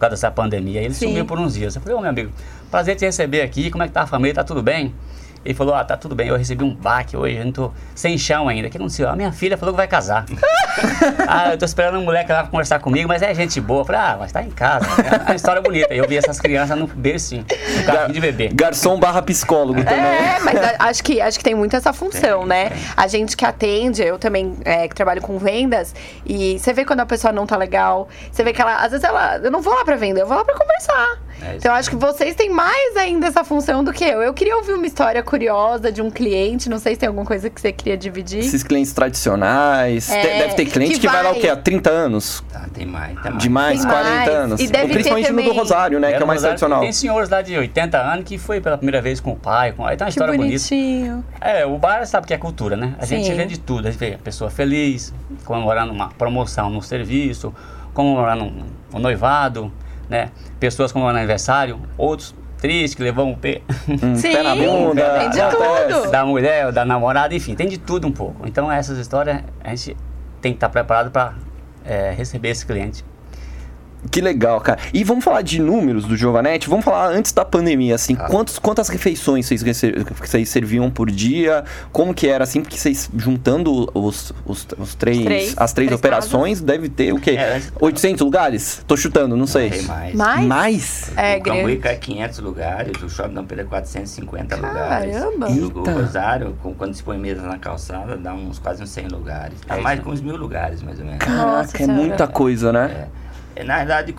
[SPEAKER 4] por causa dessa pandemia. Ele
[SPEAKER 2] Sim.
[SPEAKER 4] sumiu por uns dias. Eu falei, ô meu amigo, prazer te receber aqui, como é que tá a família? Tá tudo bem? Ele falou, ah, tá tudo bem, eu recebi um baque hoje, eu não tô sem chão ainda. O que aconteceu? A minha filha falou que vai casar. ah, eu tô esperando um moleque lá pra conversar comigo, mas é gente boa. Eu falei, ah, mas tá em casa. É uma história bonita. E eu vi essas crianças no bercinho, no carrinho de bebê.
[SPEAKER 1] Garçom barra psicólogo também.
[SPEAKER 2] É, mas acho que, acho que tem muito essa função,
[SPEAKER 3] Tem,
[SPEAKER 2] né?
[SPEAKER 3] tem.
[SPEAKER 2] A gente que atende, eu também é, que trabalho com vendas, e você vê quando a pessoa não tá legal, você vê que ela, às vezes ela, eu não vou lá pra vender, eu vou lá pra conversar.
[SPEAKER 3] É,
[SPEAKER 2] então eu acho que vocês têm mais ainda essa função do que eu. Eu queria ouvir uma história curiosa de um cliente, não sei se tem alguma coisa que você queria dividir.
[SPEAKER 1] Esses clientes tradicionais.
[SPEAKER 2] É,
[SPEAKER 1] deve ter cliente
[SPEAKER 2] que
[SPEAKER 1] que, vai lá o quê? Há 30 anos?
[SPEAKER 3] Tá, tem mais, tem mais.
[SPEAKER 1] De mais,
[SPEAKER 2] Tem
[SPEAKER 1] 40
[SPEAKER 2] mais.
[SPEAKER 1] anos.
[SPEAKER 2] E deve ter
[SPEAKER 1] Principalmente no do
[SPEAKER 2] também-
[SPEAKER 1] Rosário, né? Que é
[SPEAKER 4] Era
[SPEAKER 1] o mais
[SPEAKER 4] Rosário,
[SPEAKER 1] tradicional.
[SPEAKER 4] Tem senhores lá de 80 anos que foi pela primeira vez com o pai. Com... Aí tem uma
[SPEAKER 2] Que
[SPEAKER 4] história bonita.
[SPEAKER 2] bonitinho.
[SPEAKER 4] É, o bar sabe que é cultura, né? A gente
[SPEAKER 2] Sim.
[SPEAKER 4] vende tudo. A gente vê a pessoa feliz, comemorando uma promoção no serviço, comemorando um, um noivado, né? Pessoas comemorando aniversário, outros tristes, que levou um pé
[SPEAKER 1] Um
[SPEAKER 2] Sim,
[SPEAKER 1] pé na bunda.
[SPEAKER 2] tem de
[SPEAKER 1] acontece.
[SPEAKER 2] tudo.
[SPEAKER 4] da mulher, da namorada, enfim, tem de tudo um pouco. Então essas histórias a gente tem que estar preparado para receber esse cliente.
[SPEAKER 1] Que legal, cara. E vamos falar de números do Giovanetti? Vamos falar antes da pandemia, assim,
[SPEAKER 3] Tá.
[SPEAKER 1] quantos, quantas refeições vocês, vocês serviam por dia? Como que era, assim, porque vocês juntando os, os, os três,
[SPEAKER 2] Três,
[SPEAKER 1] as três,
[SPEAKER 2] três
[SPEAKER 1] operações, deve ter o quê?
[SPEAKER 3] É, antes-
[SPEAKER 1] 800 lugares? Tô chutando, não sei.
[SPEAKER 3] Tem mais.
[SPEAKER 2] Mais?
[SPEAKER 1] Mais?
[SPEAKER 2] É,
[SPEAKER 3] o Cambuí é 500 lugares, o Shopping Dom Pedro é 450 lugares.
[SPEAKER 2] Caramba.
[SPEAKER 3] E o. Rosário, com- quando se põe mesa na calçada, dá uns quase uns 100 lugares. Tá
[SPEAKER 4] É
[SPEAKER 3] mais com uns mil lugares, mais ou menos.
[SPEAKER 2] Nossa
[SPEAKER 1] Caraca, é
[SPEAKER 2] Senhora.
[SPEAKER 1] muita coisa, né?
[SPEAKER 3] É. Na verdade,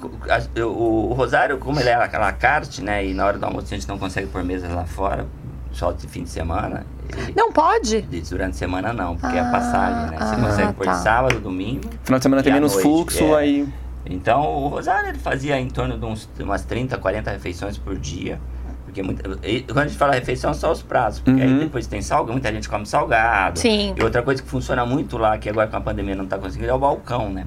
[SPEAKER 3] o, Rosário, como ele é aquela carte, né? E na hora do almoço a gente não consegue pôr mesas lá fora, só de fim de semana. ele-
[SPEAKER 2] Não pode?
[SPEAKER 3] de- durante a semana não, porque é
[SPEAKER 2] Ah,
[SPEAKER 3] a passagem, né? Você
[SPEAKER 2] ah,
[SPEAKER 3] consegue pôr
[SPEAKER 2] tá.
[SPEAKER 3] de sábado, domingo.
[SPEAKER 1] Final de semana
[SPEAKER 3] E
[SPEAKER 1] tem menos
[SPEAKER 3] noite,
[SPEAKER 1] fluxo,
[SPEAKER 3] é.
[SPEAKER 1] aí...
[SPEAKER 3] Então o Rosário ele fazia em torno de uns, umas 30, 40 refeições por dia. Porque muita, e quando a gente fala refeição, são os pratos. Porque aí
[SPEAKER 1] Uhum.
[SPEAKER 3] depois tem salgado, muita gente come salgado.
[SPEAKER 2] Sim.
[SPEAKER 3] E outra coisa que funciona muito lá, que agora com a pandemia não está conseguindo, é o balcão, né?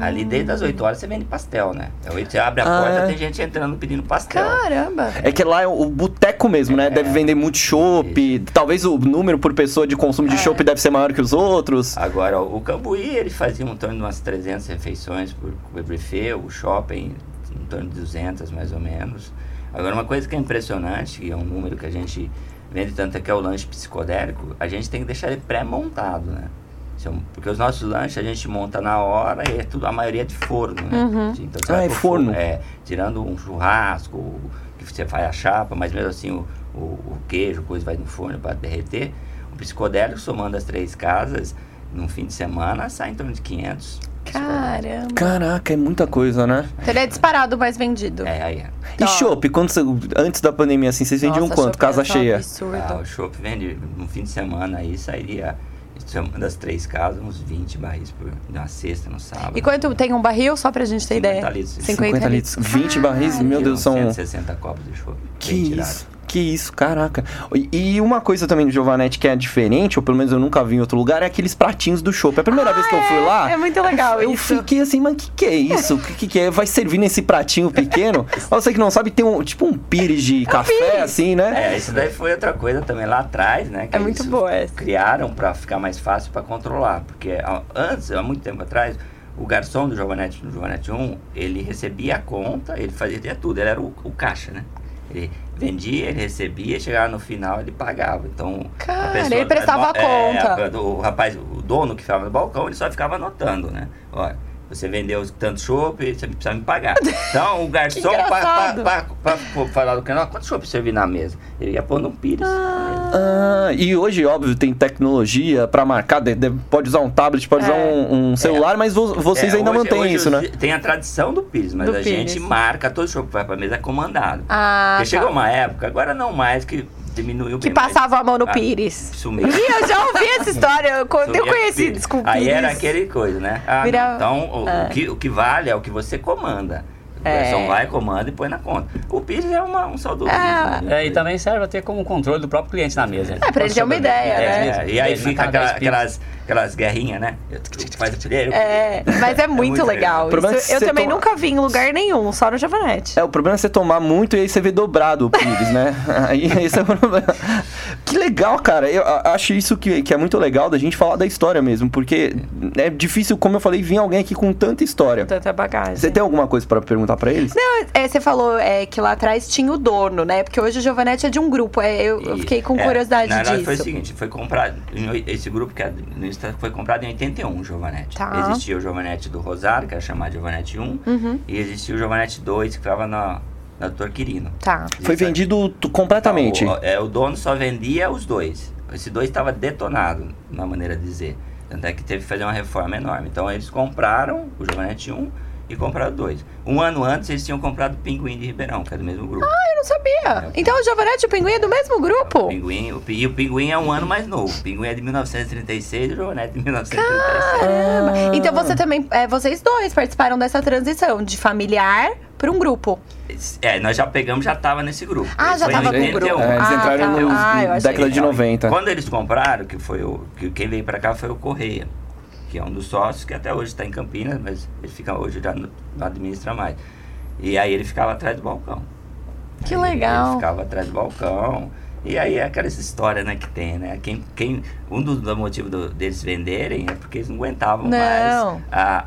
[SPEAKER 3] Ali desde as 8 horas você vende pastel, né? É 8 você abre a
[SPEAKER 1] Ah,
[SPEAKER 3] porta,
[SPEAKER 1] é?
[SPEAKER 3] tem gente entrando pedindo pastel.
[SPEAKER 2] Caramba.
[SPEAKER 1] É que lá é o boteco mesmo, né? Deve vender muito chopp. Talvez o número por pessoa de consumo de chopp deve ser maior que os outros.
[SPEAKER 3] Agora, o Cambuí, ele fazia em torno de umas 300 refeições por, por buffet, o shopping em torno de 200 mais ou menos. Agora, uma coisa que é impressionante, e é um número que a gente vende tanto é que é o lanche psicodélico, a gente tem que deixar ele pré-montado, né? Porque os nossos lanches a gente monta na hora e é tudo, a maioria é de forno, né?
[SPEAKER 2] Uhum.
[SPEAKER 3] Então,
[SPEAKER 1] Ah, é
[SPEAKER 3] pro
[SPEAKER 1] forno.
[SPEAKER 3] É, tirando um churrasco, que você faz a chapa, mas mesmo assim o, o, o queijo, coisa vai no forno para derreter. O psicodélico, somando as três casas, num fim de semana, sai em torno de 500. psicodélicos.
[SPEAKER 2] Caramba.
[SPEAKER 1] Caraca, é muita coisa, né?
[SPEAKER 2] Então ele é disparado o mais vendido.
[SPEAKER 3] É, aí é.
[SPEAKER 1] E chopp, quando você- antes da pandemia, assim, vocês vendiam
[SPEAKER 2] Nossa,
[SPEAKER 1] quanto? Casa
[SPEAKER 2] é
[SPEAKER 1] cheia?
[SPEAKER 2] absurdo.
[SPEAKER 3] Ah, o chopp vende no fim de semana aí, sairia, somando as três casas, uns 20 barris por na sexta, no sábado.
[SPEAKER 2] E quanto tem um barril, só pra gente ter
[SPEAKER 3] 50
[SPEAKER 2] ideia?
[SPEAKER 3] litros.
[SPEAKER 1] 50 litros. 20 barris,
[SPEAKER 2] Caralho.
[SPEAKER 1] meu Deus, são...
[SPEAKER 3] 160 copos de chopp.
[SPEAKER 1] Que isso, que isso, caraca. E, uma coisa também do Giovanetti que é diferente, ou pelo menos eu nunca vi em outro lugar, é aqueles pratinhos do chopp. A primeira vez que eu fui lá,
[SPEAKER 2] É muito legal
[SPEAKER 1] eu
[SPEAKER 2] isso.
[SPEAKER 1] fiquei assim, mas o que, que é isso? O que, que, que é? Vai servir nesse pratinho pequeno? Você que não sabe, tem um tipo um pires de café,
[SPEAKER 2] pires.
[SPEAKER 1] assim, né?
[SPEAKER 3] É, isso daí foi outra coisa também lá atrás, né? que
[SPEAKER 2] É muito boa essa.
[SPEAKER 3] Criaram para ficar mais fácil para controlar. Porque antes, há muito tempo atrás, o garçom do Giovanetti, no Giovanetti 1, ele recebia a conta, ele fazia tudo, ele era o, o caixa, né? Ele vendia, ele recebia, chegava no final, ele pagava. Então,
[SPEAKER 2] Cara, ele prestava a
[SPEAKER 3] é,
[SPEAKER 2] conta.
[SPEAKER 3] a- o rapaz, o dono que ficava no balcão, ele só ficava anotando, né? Olha, você vendeu tanto chopp, você precisa me pagar. Então, o garçom, para falar do canal, quanto chopp servir na mesa? Ele ia pôr no pires.
[SPEAKER 1] Ah, e hoje, óbvio, tem tecnologia pra marcar, de- de- pode usar um tablet, pode
[SPEAKER 2] É.
[SPEAKER 1] usar um, um celular, mas vo- vocês
[SPEAKER 3] É,
[SPEAKER 1] ainda
[SPEAKER 3] hoje-
[SPEAKER 1] mantêm
[SPEAKER 3] hoje
[SPEAKER 1] isso, né?
[SPEAKER 3] Tem a tradição do pires, mas
[SPEAKER 2] Do
[SPEAKER 3] a
[SPEAKER 2] pires.
[SPEAKER 3] gente marca todo chopp que vai pra mesa é comandado.
[SPEAKER 2] Ah,
[SPEAKER 3] Porque
[SPEAKER 2] tá.
[SPEAKER 3] chegou uma época, agora não mais, que diminuiu
[SPEAKER 2] Que
[SPEAKER 3] bem mais.
[SPEAKER 2] passava a mão no
[SPEAKER 3] Ah,
[SPEAKER 2] pires.
[SPEAKER 3] Mesmo.
[SPEAKER 2] Ih, eu já ouvi essa história. Eu, conheci, desculpa.
[SPEAKER 3] Aí era aquele coisa, né? Ah, não, então o,
[SPEAKER 2] É.
[SPEAKER 3] o que, o que vale é o que você comanda. O
[SPEAKER 2] É.
[SPEAKER 3] garçom vai, comanda e põe na conta. O pires é uma, um saudoso.
[SPEAKER 2] É.
[SPEAKER 4] É, e também serve até como controle do próprio cliente na mesa.
[SPEAKER 2] É, pra ele ter uma ideia, né?
[SPEAKER 3] É, e aí fica
[SPEAKER 4] cada
[SPEAKER 3] aquela- aquelas, aquelas guerrinhas, né? Faz o primeiro.
[SPEAKER 2] É, mas é muito,
[SPEAKER 3] muito
[SPEAKER 2] legal. Isso
[SPEAKER 1] é
[SPEAKER 2] eu também
[SPEAKER 1] toma-
[SPEAKER 2] nunca vi em lugar nenhum, só no Giovanetti.
[SPEAKER 1] É, o problema é você tomar muito e aí você vê dobrado o pires, né? Aí esse é o problema. Que legal, cara. Eu acho isso que, que é muito legal da gente falar da história mesmo, porque é difícil, como eu falei, vir alguém aqui com tanta história.
[SPEAKER 2] Tanta bagagem.
[SPEAKER 1] Você tem alguma coisa pra perguntar pra eles?
[SPEAKER 2] Não, é, você falou é, que lá atrás tinha o dono, né? Porque hoje o Giovanetti é de um grupo. é, eu, eu fiquei com
[SPEAKER 3] é,
[SPEAKER 2] curiosidade
[SPEAKER 3] na
[SPEAKER 2] disso.
[SPEAKER 3] foi o seguinte, foi comprado, esse grupo que é no Insta foi comprado em 81, o Giovanetti.
[SPEAKER 2] Tá.
[SPEAKER 3] Existia o Giovanetti do Rosário, que era chamado Giovanetti 1,
[SPEAKER 2] Uhum.
[SPEAKER 3] e existia o Giovanetti 2, que ficava na, na Doutor Quirino.
[SPEAKER 2] Tá.
[SPEAKER 1] Foi
[SPEAKER 3] Isso é-
[SPEAKER 1] vendido completamente.
[SPEAKER 3] Então, o, é, o dono só vendia os dois. Esse dois estava detonado, na maneira de dizer. Tanto é que teve que fazer uma reforma enorme. Então eles compraram o Giovanetti 1 e compraram dois. Um ano antes eles tinham comprado o Pinguim de Ribeirão, que é do mesmo grupo.
[SPEAKER 2] Eu não sabia.
[SPEAKER 3] É.
[SPEAKER 2] Então o Giovanetti e o Pinguim é do mesmo grupo?
[SPEAKER 3] O Pinguim, o, e o Pinguim é um ano mais novo. O Pinguim é de 1936 e o Giovanetti de 1937.
[SPEAKER 2] Caramba. Então você também, é, vocês dois participaram dessa transição de familiar para um grupo.
[SPEAKER 3] É, nós já pegamos, já tava nesse grupo.
[SPEAKER 2] Ah, já
[SPEAKER 3] Foi em
[SPEAKER 2] tava com o
[SPEAKER 3] 81.
[SPEAKER 2] grupo.
[SPEAKER 1] É, eles
[SPEAKER 2] Ah,
[SPEAKER 1] entraram
[SPEAKER 2] tá.
[SPEAKER 1] no
[SPEAKER 2] Ah,
[SPEAKER 1] década de
[SPEAKER 3] Então,
[SPEAKER 1] 90.
[SPEAKER 3] Quando eles compraram, que foi o. Que quem veio pra cá foi o Correia, que é um dos sócios, que até hoje está em Campinas, mas ele fica hoje já não, não administra mais. E aí ele ficava atrás do balcão.
[SPEAKER 2] Que
[SPEAKER 3] Aí
[SPEAKER 2] legal.
[SPEAKER 3] Ele ficava atrás do balcão. E aí é aquela história né, que tem, né? Quem, quem, um dos, motivos do- deles venderem é porque eles não aguentavam
[SPEAKER 2] Não.
[SPEAKER 3] mais a,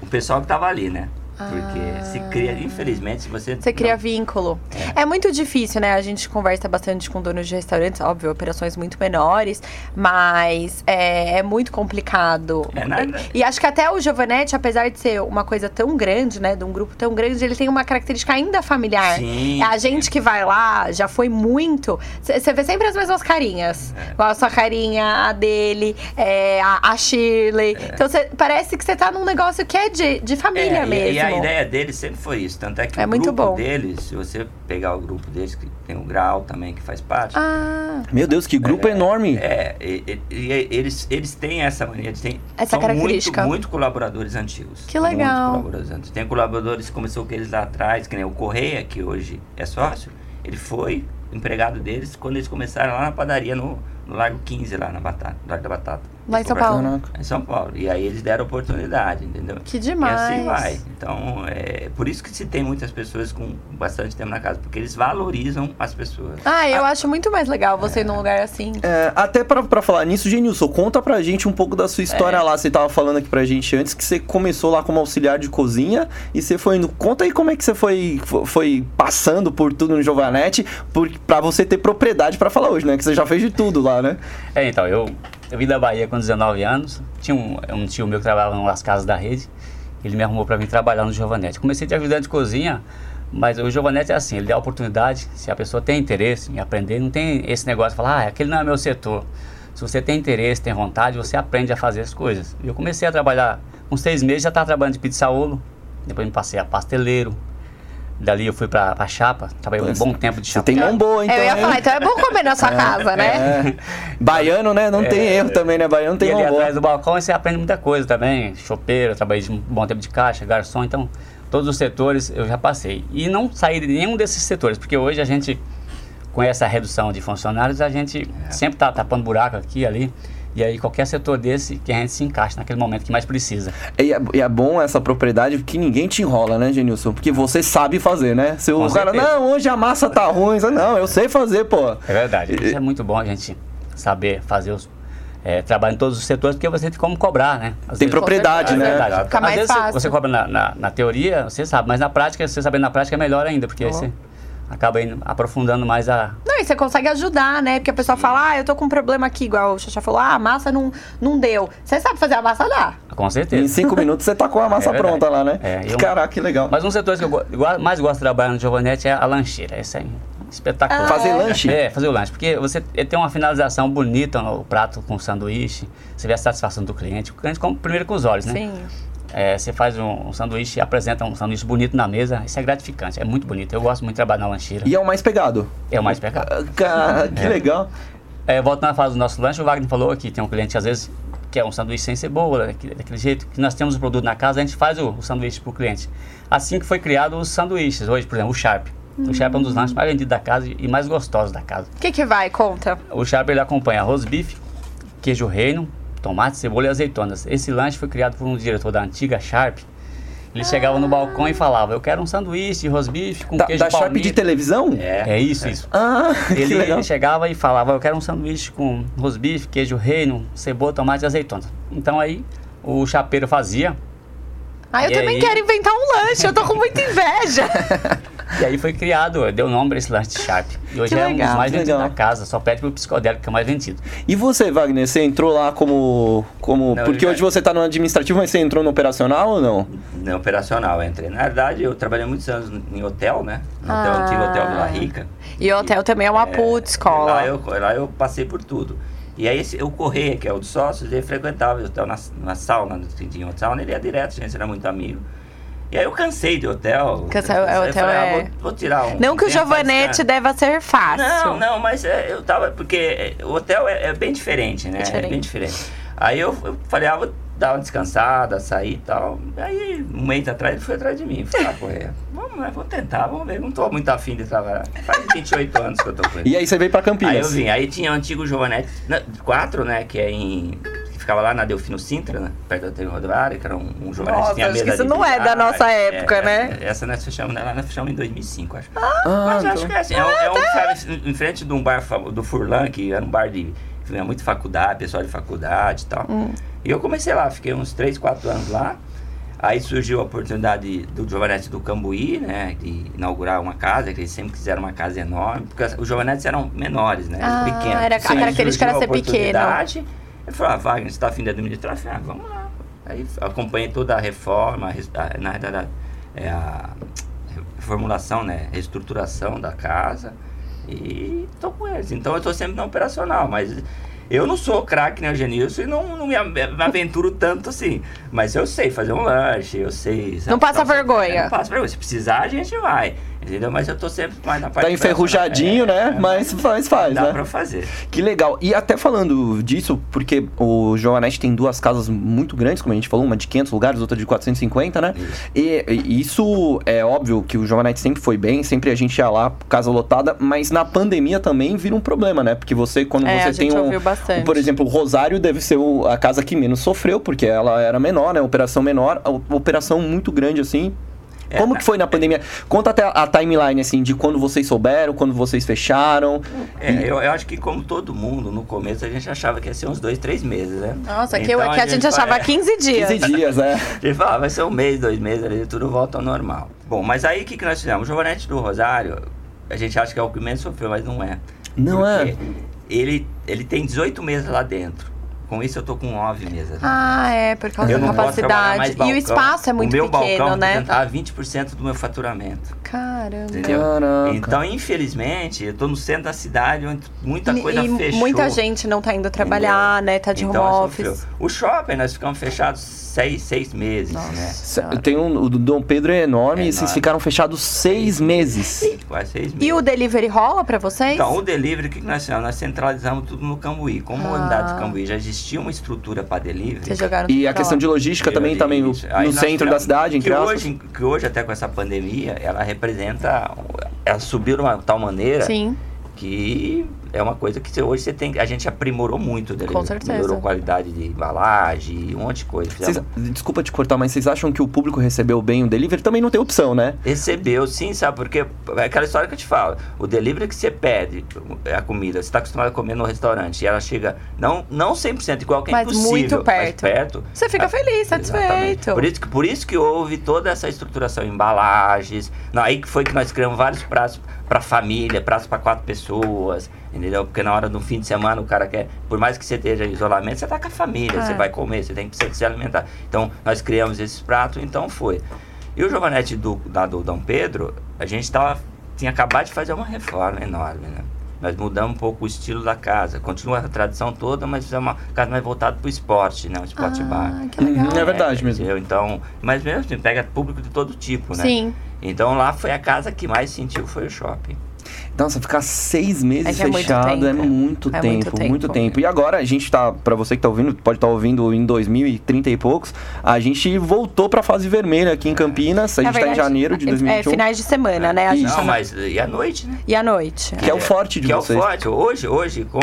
[SPEAKER 3] o pessoal que tava ali, né? Porque
[SPEAKER 2] Ah.
[SPEAKER 3] se cria, infelizmente, se você.
[SPEAKER 2] Você cria
[SPEAKER 3] não-
[SPEAKER 2] vínculo. É. muito difícil, né? A gente conversa bastante com donos de restaurantes, óbvio, operações muito menores, mas é, é muito complicado.
[SPEAKER 3] É nada.
[SPEAKER 2] E acho que até o Giovanetti, apesar de ser uma coisa tão grande, né? De um grupo tão grande, ele tem uma característica ainda familiar.
[SPEAKER 3] Sim.
[SPEAKER 2] É A gente que vai lá, já foi muito. Você vê sempre as mesmas carinhas.
[SPEAKER 3] É.
[SPEAKER 2] A sua carinha, a dele, é, a, a Shirley. Então cê, parece que você tá num negócio que é de, de família
[SPEAKER 3] É, e-
[SPEAKER 2] mesmo.
[SPEAKER 3] E, a ideia deles sempre foi isso. Tanto é que
[SPEAKER 2] É
[SPEAKER 3] o
[SPEAKER 2] muito
[SPEAKER 3] grupo
[SPEAKER 2] bom.
[SPEAKER 3] deles, se você pegar o grupo deles, que tem o Grau também que faz parte.
[SPEAKER 2] Ah,
[SPEAKER 1] Meu Deus, que grupo enorme.
[SPEAKER 3] É, e- e- e eles, eles têm essa mania, eles têm
[SPEAKER 2] Essa
[SPEAKER 3] são
[SPEAKER 2] característica.
[SPEAKER 3] Muito, muito colaboradores antigos.
[SPEAKER 2] Que legal.
[SPEAKER 3] Muito colaboradores antigos. Tem colaboradores que começou com eles lá atrás, que nem o Correia, que hoje é sócio, ele foi empregado deles quando eles começaram lá na padaria no, no Largo 15, lá na Batata, no Largo da Batata.
[SPEAKER 2] Lá em São Paulo.
[SPEAKER 1] Caraca.
[SPEAKER 3] Em São Paulo. E aí eles deram oportunidade, entendeu?
[SPEAKER 2] Que
[SPEAKER 3] E
[SPEAKER 2] demais.
[SPEAKER 3] assim vai. Então, é por isso que se tem muitas pessoas com bastante tempo na casa, porque eles valorizam as pessoas.
[SPEAKER 2] Ah, eu acho muito mais legal você ir num lugar assim.
[SPEAKER 1] É, até pra, pra falar nisso, Genilson, conta pra gente um pouco da sua história
[SPEAKER 3] É.
[SPEAKER 1] lá. Você tava falando aqui pra gente antes que você começou lá como auxiliar de cozinha e você foi indo. Conta aí como é que você foi, fo- foi passando por tudo no Giovanetti por, pra você ter propriedade pra falar hoje, né? Que você já fez de tudo lá, né?
[SPEAKER 4] É, então, eu, eu vim da Bahia com 19 anos. Tinha um, um tio meu que trabalhava nas casas da rede. Ele me arrumou para vir trabalhar no Giovanetti. Comecei de ajudante de cozinha, mas o Giovanetti é assim, ele dá oportunidade. Se a pessoa tem interesse em aprender, não tem esse negócio de falar, ah, aquele não é meu setor. Se você tem interesse, tem vontade, você aprende a fazer as coisas. Eu comecei a trabalhar, com seis meses já estava trabalhando de pizzaolo, depois me passei a pasteleiro. Dali eu fui para a chapa, trabalhei um bom tempo de
[SPEAKER 1] Você
[SPEAKER 4] chapa.
[SPEAKER 1] tem mão boa, então.
[SPEAKER 2] eu ia
[SPEAKER 1] né?
[SPEAKER 2] falar, então é bom comer na sua casa, né?
[SPEAKER 1] É. Baiano, né? Não tem erro também, né? Baiano tem
[SPEAKER 4] e ali
[SPEAKER 1] mão boa.
[SPEAKER 4] atrás do balcão você aprende muita coisa também. Chopeiro, eu trabalhei de um bom tempo de caixa, garçom, então todos os setores eu já passei. E não saí de nenhum desses setores, porque hoje a gente, com essa redução de funcionários, a gente sempre tá tapando buraco aqui e ali. E aí qualquer setor desse que a gente se encaixa naquele momento que mais precisa.
[SPEAKER 1] E é, e é bom essa propriedade porque ninguém te enrola, né, Genilson? Porque você sabe fazer, né? Se o cara, não, hoje a massa tá ruim. Você, Não, eu sei fazer, pô.
[SPEAKER 4] É verdade. Isso é muito bom a gente saber fazer os é, trabalho em todos os setores, porque você tem como cobrar, né? Às
[SPEAKER 1] Tem
[SPEAKER 4] vezes-
[SPEAKER 1] propriedade,
[SPEAKER 2] É
[SPEAKER 1] né?
[SPEAKER 2] verdade. Fica
[SPEAKER 4] Às
[SPEAKER 2] mais
[SPEAKER 4] vezes você-
[SPEAKER 2] fácil.
[SPEAKER 4] Você cobra na, na, na teoria, você sabe, mas na prática, você sabendo na prática é melhor ainda, porque aí
[SPEAKER 2] Oh.
[SPEAKER 4] você acaba indo aprofundando mais a.
[SPEAKER 2] Não, e você consegue ajudar, né? Porque a pessoa fala, ah, eu tô com um problema aqui, igual o Xaxá falou, ah, a massa não, não deu. Você sabe fazer a massa dá.
[SPEAKER 4] Com certeza.
[SPEAKER 1] Em cinco minutos você tá com a massa
[SPEAKER 4] É
[SPEAKER 1] pronta lá, né?
[SPEAKER 4] É, eu-
[SPEAKER 1] Caraca, que legal.
[SPEAKER 4] Mas um setor que eu mais gosto de trabalhar no Giovanetti é a lancheira. Esse é espetacular.
[SPEAKER 1] Fazer
[SPEAKER 2] é.
[SPEAKER 1] lanche?
[SPEAKER 4] É, fazer o lanche. Porque você tem uma finalização bonita no prato com sanduíche, você vê a satisfação do cliente. O cliente come primeiro com os olhos, né?
[SPEAKER 2] Sim.
[SPEAKER 4] É, você faz um, um sanduíche e apresenta um sanduíche bonito na mesa, isso é gratificante, é muito bonito. Eu gosto muito de trabalhar na lancheira.
[SPEAKER 1] E é o mais pegado.
[SPEAKER 4] É o mais pecado.
[SPEAKER 1] Ah, Cara, que legal.
[SPEAKER 4] É, voltando a falar do nosso lanche, o Wagner falou que tem um cliente às vezes que é um sanduíche sem cebola, daquele, daquele jeito que nós temos o produto na casa, a gente faz o, o sanduíche para o cliente. Assim que foi criado os sanduíches, hoje, por exemplo, o Sharp. O Sharp é um dos lanches mais vendidos da casa e mais gostosos da casa.
[SPEAKER 2] O que que vai? Conta.
[SPEAKER 4] O Sharp ele acompanha arroz bife, queijo reino, tomate, cebola e azeitonas. Esse lanche foi criado por um diretor da antiga Sharp Ele chegava no balcão e falava, eu quero um sanduíche de rosbife com
[SPEAKER 1] Da,
[SPEAKER 4] queijo
[SPEAKER 1] da Sharp
[SPEAKER 4] palmito.
[SPEAKER 1] de televisão?
[SPEAKER 4] É isso, isso.
[SPEAKER 1] Ah, que
[SPEAKER 4] Ele,
[SPEAKER 1] legal.
[SPEAKER 4] ele chegava e falava, eu quero um sanduíche com rosbife, queijo reino, cebola, tomate e azeitona. Então aí o chapeiro fazia,
[SPEAKER 2] Ah, eu
[SPEAKER 4] E
[SPEAKER 2] também
[SPEAKER 4] aí?
[SPEAKER 2] quero inventar um lanche, eu tô com muita inveja.
[SPEAKER 4] e aí foi criado, deu nome pra esse lanche de Sharp. E hoje
[SPEAKER 2] Que
[SPEAKER 4] é um dos
[SPEAKER 2] legal,
[SPEAKER 4] mais vendidos
[SPEAKER 1] legal.
[SPEAKER 4] da casa, só pede pro psicodélico que é o mais vendido.
[SPEAKER 1] E você, Wagner, você entrou lá como. como
[SPEAKER 3] Não,
[SPEAKER 1] porque hoje você tá no administrativo, mas você entrou no operacional ou não?
[SPEAKER 3] No operacional, eu entrei. Na verdade, eu trabalhei muitos anos em hotel, né? No hotel,
[SPEAKER 2] Ah.
[SPEAKER 3] antigo Hotel Vila Rica.
[SPEAKER 2] E o hotel também é uma puta escola.
[SPEAKER 3] Lá eu, lá eu passei por tudo. E aí esse- o Correia, que é o dos sócios, ele frequentava o hotel na, na sauna, no tinha um sauna, ele ia direto, a gente era muito amigo. E aí eu cansei de hotel.
[SPEAKER 2] Cansa-
[SPEAKER 3] Eu
[SPEAKER 2] é,
[SPEAKER 3] falei,
[SPEAKER 2] hotel
[SPEAKER 3] ah,
[SPEAKER 2] é-
[SPEAKER 3] vou, vou tirar um.
[SPEAKER 2] Não que o Giovanetti
[SPEAKER 3] descansar.
[SPEAKER 2] deva ser fácil.
[SPEAKER 3] Não, não, mas é, eu tava. Porque é, o hotel é, é bem diferente, né?
[SPEAKER 2] Diferente.
[SPEAKER 3] É bem diferente. Aí eu, eu falei, ah, vou dar uma descansada, sair e tal. Aí, um mês atrás, ele foi atrás de mim. Falei, ah, Correia, vamos, né, vamos tentar, vamos ver. Não tô muito afim de trabalhar. Faz 28 anos que eu tô com ele.
[SPEAKER 1] E aí você veio pra Campinas.
[SPEAKER 3] Aí eu vim, aí tinha o antigo Giovanetti 4, né? Que é em. Que ficava lá na Delfino Sintra, né? Perto da TV rodoviária, que era um, um Giovanetti
[SPEAKER 2] Nossa,
[SPEAKER 3] que tinha
[SPEAKER 2] acho
[SPEAKER 3] mesa
[SPEAKER 2] que isso não é da nossa
[SPEAKER 3] é,
[SPEAKER 2] época,
[SPEAKER 3] é,
[SPEAKER 2] né?
[SPEAKER 3] Essa nós fechamos, né, nós fechamos em 2005, acho.
[SPEAKER 1] Ah,
[SPEAKER 3] Mas
[SPEAKER 1] então.
[SPEAKER 3] acho que é assim, é, um- é um em frente de um bar do Furlan, que era um bar de. que vinha muito faculdade, pessoal de faculdade e tal.
[SPEAKER 2] Hum.
[SPEAKER 3] E eu comecei lá, fiquei uns 3, 4 anos lá. Aí surgiu a oportunidade do Giovanetti do Cambuí, né? De inaugurar uma casa, que eles sempre quiseram uma casa enorme, porque os Giovanetti eram menores, né?
[SPEAKER 2] Ah,
[SPEAKER 3] pequenos.
[SPEAKER 2] era- a
[SPEAKER 3] Aí
[SPEAKER 2] característica era ser pequeno.
[SPEAKER 3] Eu falei, ah, Wagner, você tá afim de administrar? Eu falei, ah, vamos lá. Aí acompanhei toda a reforma, a na verdade, é a reformulação, né? Reestruturação da casa. E tô com eles. Então eu tô sempre no operacional, mas eu não sou craque, né, Genilson, e não, não me, aventuro tanto assim. Mas eu sei fazer um lanche, eu sei. sabe,
[SPEAKER 2] Não passa vergonha.
[SPEAKER 3] Não passa vergonha. Se precisar, a gente vai. Entendeu? Mas eu tô sempre mais na parte
[SPEAKER 1] Tá enferrujadinho,
[SPEAKER 3] operacional.
[SPEAKER 1] né?
[SPEAKER 3] É,
[SPEAKER 1] Mas faz, faz,
[SPEAKER 3] Dá
[SPEAKER 1] né?
[SPEAKER 3] pra fazer.
[SPEAKER 1] Que legal. E até falando disso, porque o Joanete tem duas casas muito grandes, como a gente falou, uma de 500 lugares, outra de 450, né?
[SPEAKER 3] Isso.
[SPEAKER 1] E, e isso é óbvio que o Joanete sempre foi bem, sempre a gente ia lá, casa lotada, mas na pandemia também vira um problema, né? Porque você, quando
[SPEAKER 2] É, a
[SPEAKER 1] você tem um,
[SPEAKER 2] ouviu bastante.
[SPEAKER 1] um, Por exemplo, o Rosário deve ser o- a casa que menos sofreu, porque ela era menor, né? Operação menor, a operação muito grande assim.
[SPEAKER 3] É,
[SPEAKER 1] Como que foi na pandemia? Conta até a timeline, assim, de quando vocês souberam, quando vocês fecharam.
[SPEAKER 3] É, eu, eu acho que como todo mundo, no começo a gente achava que ia ser uns dois, três meses, né?
[SPEAKER 2] Nossa, que,
[SPEAKER 3] Então,
[SPEAKER 2] eu- que a, gente achava
[SPEAKER 3] fala-
[SPEAKER 2] 15 dias.
[SPEAKER 1] 15 dias, né?
[SPEAKER 3] A gente fala, ah, vai ser um mês, dois meses, ali tudo volta ao normal. Bom, mas aí o que, que nós fizemos? O Giovanetti do Rosário, a gente acha que é o que menos sofreu, mas não é.
[SPEAKER 1] Não é?
[SPEAKER 3] Ele, ele tem 18 meses lá dentro. Com isso eu tô com 9 meses.
[SPEAKER 2] Ah, é, por causa
[SPEAKER 3] eu
[SPEAKER 2] da
[SPEAKER 3] não posso trabalhar mais
[SPEAKER 2] capacidade.
[SPEAKER 3] balcão.
[SPEAKER 2] E o espaço é muito
[SPEAKER 3] o meu
[SPEAKER 2] pequeno,
[SPEAKER 3] balcão
[SPEAKER 2] né?
[SPEAKER 3] representava 20% do meu faturamento.
[SPEAKER 2] Caramba.
[SPEAKER 3] Entendeu?
[SPEAKER 1] Caraca.
[SPEAKER 3] Então, infelizmente, eu tô no centro da cidade onde muita coisa
[SPEAKER 2] e
[SPEAKER 3] fechou.
[SPEAKER 2] muita gente não tá indo trabalhar, né? Tá de
[SPEAKER 3] Então,
[SPEAKER 2] home
[SPEAKER 3] sofreu.
[SPEAKER 2] office.
[SPEAKER 3] O shopping, nós ficamos fechados seis, seis meses,
[SPEAKER 2] Nossa.
[SPEAKER 3] né?
[SPEAKER 1] Tem um, o do Dom Pedro é enorme
[SPEAKER 3] É
[SPEAKER 1] e vocês ficaram fechados seis meses.
[SPEAKER 3] Quase seis meses.
[SPEAKER 2] E o delivery rola pra vocês?
[SPEAKER 3] Então, o delivery, o que que nós fizemos? Nós centralizamos tudo no Cambuí. Como
[SPEAKER 2] Ah.
[SPEAKER 3] a unidade de Cambuí já existia uma estrutura para delivery.
[SPEAKER 2] Vocês jogaram
[SPEAKER 1] E a questão
[SPEAKER 2] lá.
[SPEAKER 1] de logística também, também no.
[SPEAKER 3] Aí
[SPEAKER 1] no
[SPEAKER 3] nós
[SPEAKER 1] centro da cidade, entre
[SPEAKER 3] que
[SPEAKER 1] aspas.
[SPEAKER 3] hoje, que hoje, até com essa pandemia, ela representa. Ela subiu de uma tal maneira
[SPEAKER 2] Sim.
[SPEAKER 3] que é uma coisa que você- hoje você tem. A gente aprimorou muito o delivery.
[SPEAKER 2] Com certeza.
[SPEAKER 3] Melhorou a qualidade de embalagem, um monte de coisa. Fizemos-
[SPEAKER 1] desculpa te cortar, mas vocês acham que o público recebeu bem o delivery? Também não tem opção, né?
[SPEAKER 3] Recebeu, sim, sabe? Porque é aquela história que eu te falo. O delivery que você pede, a comida, você está acostumado a comer no restaurante e ela chega, não, não 100% igual que é
[SPEAKER 2] Mas
[SPEAKER 3] impossível,
[SPEAKER 2] muito
[SPEAKER 3] mas
[SPEAKER 2] perto.
[SPEAKER 3] perto.
[SPEAKER 2] Você fica
[SPEAKER 3] Ah,
[SPEAKER 2] feliz,
[SPEAKER 3] Exatamente.
[SPEAKER 2] satisfeito.
[SPEAKER 3] Por isso, que, por isso que houve toda essa estruturação, embalagens. Não, aí que foi que nós criamos vários pratos para família, pratos para quatro pessoas, entendeu? Porque na hora do fim de semana o cara quer, por mais que você esteja em isolamento, você tá com a família,
[SPEAKER 2] É.
[SPEAKER 3] você vai comer, você tem que se, se alimentar. Então nós criamos esses pratos, então foi. E o Giovanetti do, da, do Dom Pedro, a gente tava, tinha acabado de fazer uma reforma enorme, né? Nós mudamos um pouco o estilo da casa. Continua a tradição toda, mas fizemos uma casa mais voltada para o esporte, né? Um esporte bar.
[SPEAKER 2] Ah, que legal.
[SPEAKER 1] Uhum, é verdade mesmo.
[SPEAKER 3] entendeu? Então, mas mesmo assim, pega público de todo tipo, né?
[SPEAKER 2] Sim.
[SPEAKER 3] Então lá foi a casa que mais sentiu, foi o shopping.
[SPEAKER 1] Nossa, ficar seis meses
[SPEAKER 2] É que é muito
[SPEAKER 1] fechado é
[SPEAKER 2] tempo.
[SPEAKER 1] muito
[SPEAKER 2] É
[SPEAKER 1] tempo,
[SPEAKER 2] muito
[SPEAKER 1] muito
[SPEAKER 2] tempo.
[SPEAKER 1] tempo. E agora a gente tá, pra você que tá ouvindo, pode estar ouvindo em 2030 e poucos, a gente voltou pra fase vermelha aqui em Campinas, a gente tá em
[SPEAKER 2] verdade,
[SPEAKER 1] janeiro de
[SPEAKER 2] É
[SPEAKER 1] 2021,
[SPEAKER 2] finais de semana, né? A gente
[SPEAKER 3] Não,
[SPEAKER 2] tá
[SPEAKER 3] mas e à noite, né?
[SPEAKER 2] E à noite.
[SPEAKER 1] que é o forte de
[SPEAKER 3] que
[SPEAKER 1] vocês.
[SPEAKER 3] é o forte. Hoje, hoje, com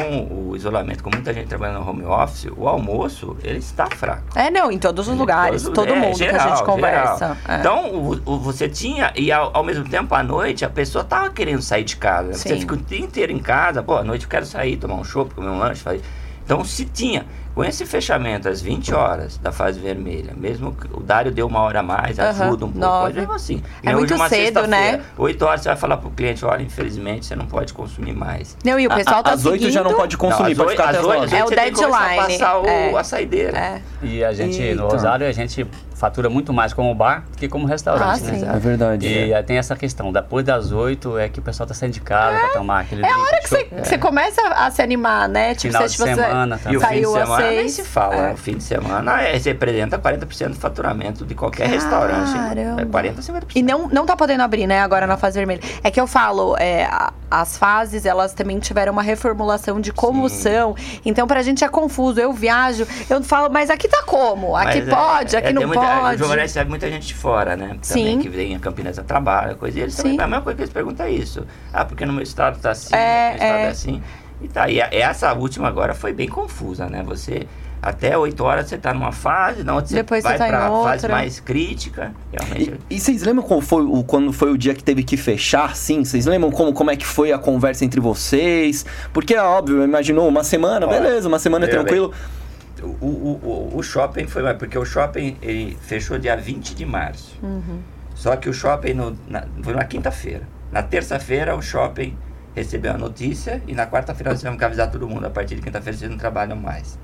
[SPEAKER 3] o isolamento, com muita gente trabalhando no home office, o almoço, ele está fraco.
[SPEAKER 2] É, não, em todos os lugares,
[SPEAKER 3] Todo-
[SPEAKER 2] todo
[SPEAKER 3] é,
[SPEAKER 2] mundo que a
[SPEAKER 3] geral,
[SPEAKER 2] gente conversa.
[SPEAKER 3] geral.
[SPEAKER 2] É.
[SPEAKER 3] Então, o, o- você tinha, e ao, ao mesmo tempo, à noite, a pessoa tava querendo sair de casa. Você
[SPEAKER 2] Sim.
[SPEAKER 3] fica o dia inteiro em casa, pô, à noite eu quero sair, tomar um chopp, comer um lanche. Fazer. Então, se tinha, com esse fechamento às 20 horas da fase vermelha, mesmo que o Dário deu uma hora a mais, ajuda um pouco,
[SPEAKER 2] nove.
[SPEAKER 3] mas mesmo assim.
[SPEAKER 2] É muito
[SPEAKER 3] uma
[SPEAKER 2] cedo,
[SPEAKER 3] sexta-feira,
[SPEAKER 2] né?
[SPEAKER 3] 8 horas você vai falar pro cliente, olha, infelizmente você não pode consumir mais.
[SPEAKER 2] Não, e o pessoal tá
[SPEAKER 1] Às 8
[SPEAKER 2] seguindo...
[SPEAKER 1] já não pode consumir,
[SPEAKER 3] Não,
[SPEAKER 1] pode ficar até as
[SPEAKER 3] oito-
[SPEAKER 1] 9.
[SPEAKER 2] É o
[SPEAKER 3] você tem que começar a
[SPEAKER 2] deadline,
[SPEAKER 3] passar o-
[SPEAKER 2] é.
[SPEAKER 3] a saideira.
[SPEAKER 2] É.
[SPEAKER 4] E a gente,
[SPEAKER 1] Eita.
[SPEAKER 4] no Rosário, a gente fatura muito mais como bar do que como restaurante,
[SPEAKER 2] Ah,
[SPEAKER 4] né?
[SPEAKER 2] sim.
[SPEAKER 1] É verdade.
[SPEAKER 4] E aí tem essa questão, depois das oito é que o pessoal tá saindo de casa pra tomar aquele
[SPEAKER 2] É a hora que você, você começa a se animar, né? Tipo,
[SPEAKER 4] Final
[SPEAKER 2] você,
[SPEAKER 4] de
[SPEAKER 2] tipo, você
[SPEAKER 4] semana
[SPEAKER 3] E o fim de semana nem se fala.
[SPEAKER 2] É.
[SPEAKER 3] O fim de semana é, representa 40% do faturamento de qualquer restaurante.
[SPEAKER 2] Caramba.
[SPEAKER 3] É 40, 50%.
[SPEAKER 2] E não, não tá podendo abrir, né, agora na fase vermelha. É que eu falo, é, as fases, elas também tiveram uma reformulação de como
[SPEAKER 3] Sim.
[SPEAKER 2] são. Então, pra gente é confuso. Eu viajo, eu falo, mas aqui tá como? Aqui
[SPEAKER 3] Mas é-
[SPEAKER 2] pode, aqui
[SPEAKER 3] é,
[SPEAKER 2] não
[SPEAKER 3] muita,
[SPEAKER 2] pode.
[SPEAKER 3] O Giovanni recebe muita gente de fora, né?
[SPEAKER 2] Sim.
[SPEAKER 3] Também que vem a Campinas a trabalho, coisa. E eles também,
[SPEAKER 2] Sim.
[SPEAKER 3] a mesma coisa que eles perguntam é isso. Ah, porque no meu estado tá assim,
[SPEAKER 2] É,
[SPEAKER 3] no meu estado
[SPEAKER 2] é.
[SPEAKER 3] é assim. E tá, e a- essa última agora foi bem confusa, né? Você, até 8 horas você tá numa fase, na outra você
[SPEAKER 2] Depois você
[SPEAKER 3] vai
[SPEAKER 2] tá em
[SPEAKER 3] pra fase mais crítica. Realmente.
[SPEAKER 1] E, e vocês lembram qual foi o, quando foi o dia que teve que fechar, sim? Vocês lembram como, como é que foi a conversa entre vocês? Porque é óbvio, imaginou uma semana,
[SPEAKER 3] Olha,
[SPEAKER 1] beleza, uma semana é tranquilo.
[SPEAKER 3] O, o, o, o shopping foi mais, porque o shopping ele fechou dia 20 de março.
[SPEAKER 2] Uhum.
[SPEAKER 3] Só que o shopping no, na, foi na quinta-feira. Na terça-feira o shopping recebeu a notícia e na quarta-feira nós tivemos que avisar todo mundo. A partir de quinta-feira vocês não trabalham mais.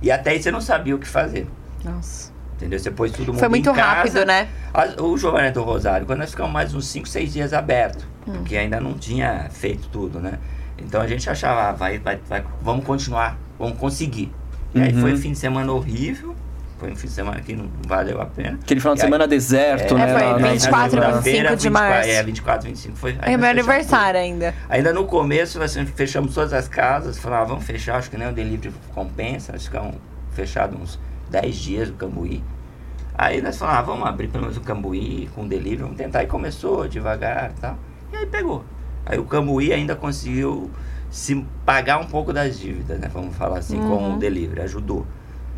[SPEAKER 3] E até aí você não sabia o que fazer.
[SPEAKER 2] Nossa.
[SPEAKER 3] Entendeu? Você pôs todo mundo
[SPEAKER 2] Foi muito rápido, né?
[SPEAKER 3] O Giovanni do Rosário, quando nós ficamos mais uns 5, 6 dias aberto,
[SPEAKER 2] Hum.
[SPEAKER 3] porque ainda não tinha feito tudo, né? Então a gente achava, ah, vai, vai, vai, vamos continuar, vamos conseguir. E aí
[SPEAKER 1] Uhum.
[SPEAKER 3] foi um fim de semana horrível, foi um fim de semana que não valeu a pena.
[SPEAKER 1] Aquele final de
[SPEAKER 3] E aí-
[SPEAKER 1] semana deserto,
[SPEAKER 3] É,
[SPEAKER 1] né?
[SPEAKER 2] foi
[SPEAKER 1] na- na-
[SPEAKER 2] 24,
[SPEAKER 1] na-
[SPEAKER 2] 25 de
[SPEAKER 3] 24,
[SPEAKER 2] março.
[SPEAKER 3] É, 24, 25 foi.
[SPEAKER 2] É meu aniversário ainda.
[SPEAKER 3] tudo. Ainda no começo nós fechamos todas as casas, falamos, ah, vamos fechar, acho que nem o delivery compensa, nós ficamos fechados uns 10 dias no Cambuí. Aí nós falamos, ah, vamos abrir pelo menos o Cambuí com delivery, vamos tentar. E começou devagar e tal. E aí pegou. Aí o Cambuí ainda conseguiu se pagar um pouco das dívidas, né? Vamos falar assim, com
[SPEAKER 2] Uhum.
[SPEAKER 3] o delivery, ajudou.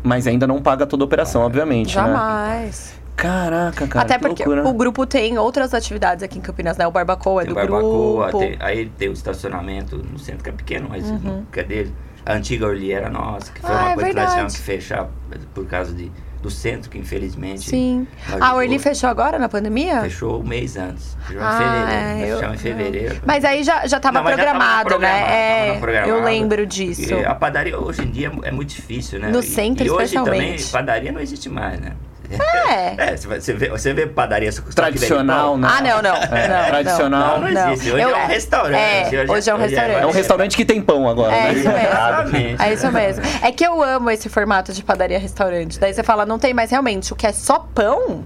[SPEAKER 1] Mas ainda não paga toda a operação, obviamente, né?
[SPEAKER 2] Jamais.
[SPEAKER 1] Caraca, cara,
[SPEAKER 2] Até
[SPEAKER 1] que
[SPEAKER 2] porque
[SPEAKER 1] loucura.
[SPEAKER 2] o grupo tem outras atividades aqui em Campinas, né? O Barbacoa é
[SPEAKER 3] Tem
[SPEAKER 2] do
[SPEAKER 3] barbacoa,
[SPEAKER 2] grupo.
[SPEAKER 3] tem- aí tem o estacionamento no centro que é pequeno, mas
[SPEAKER 2] Uhum.
[SPEAKER 3] não- é dele. A antiga Orly era nossa, que foi
[SPEAKER 2] Ah,
[SPEAKER 3] uma
[SPEAKER 2] é
[SPEAKER 3] coisa que nós
[SPEAKER 2] verdade.
[SPEAKER 3] tivemos que fechar por causa de, do centro, que infelizmente
[SPEAKER 2] Sim.
[SPEAKER 3] não
[SPEAKER 2] A
[SPEAKER 3] ajudou.
[SPEAKER 2] Orly fechou agora na pandemia?
[SPEAKER 3] Fechou um mês antes. Fechou
[SPEAKER 2] Ah,
[SPEAKER 3] em fevereiro.
[SPEAKER 2] é,
[SPEAKER 3] fechamos em fevereiro.
[SPEAKER 2] Mas aí já, já tava
[SPEAKER 3] Não, mas já tava
[SPEAKER 2] programado,
[SPEAKER 3] programado,
[SPEAKER 2] né?
[SPEAKER 3] tava
[SPEAKER 2] É,
[SPEAKER 3] programado.
[SPEAKER 2] eu lembro disso.
[SPEAKER 3] E a padaria hoje em dia é muito difícil, né?
[SPEAKER 2] No
[SPEAKER 3] E-
[SPEAKER 2] centro,
[SPEAKER 3] e hoje também padaria não existe mais, né?
[SPEAKER 2] É.
[SPEAKER 3] É, você vê, você vê padaria
[SPEAKER 1] Tradicional, né?
[SPEAKER 2] Ah, não, não.
[SPEAKER 1] É,
[SPEAKER 2] não,
[SPEAKER 1] tradicional.
[SPEAKER 3] Não, não existe. Hoje
[SPEAKER 2] Eu-
[SPEAKER 3] é um restaurante.
[SPEAKER 2] É, hoje é um restaurante.
[SPEAKER 1] É um restaurante que tem pão agora,
[SPEAKER 2] É
[SPEAKER 1] né?
[SPEAKER 2] isso mesmo. É isso mesmo. É que eu amo esse formato de padaria-restaurante. Daí você fala, não tem mais realmente. O que é só pão?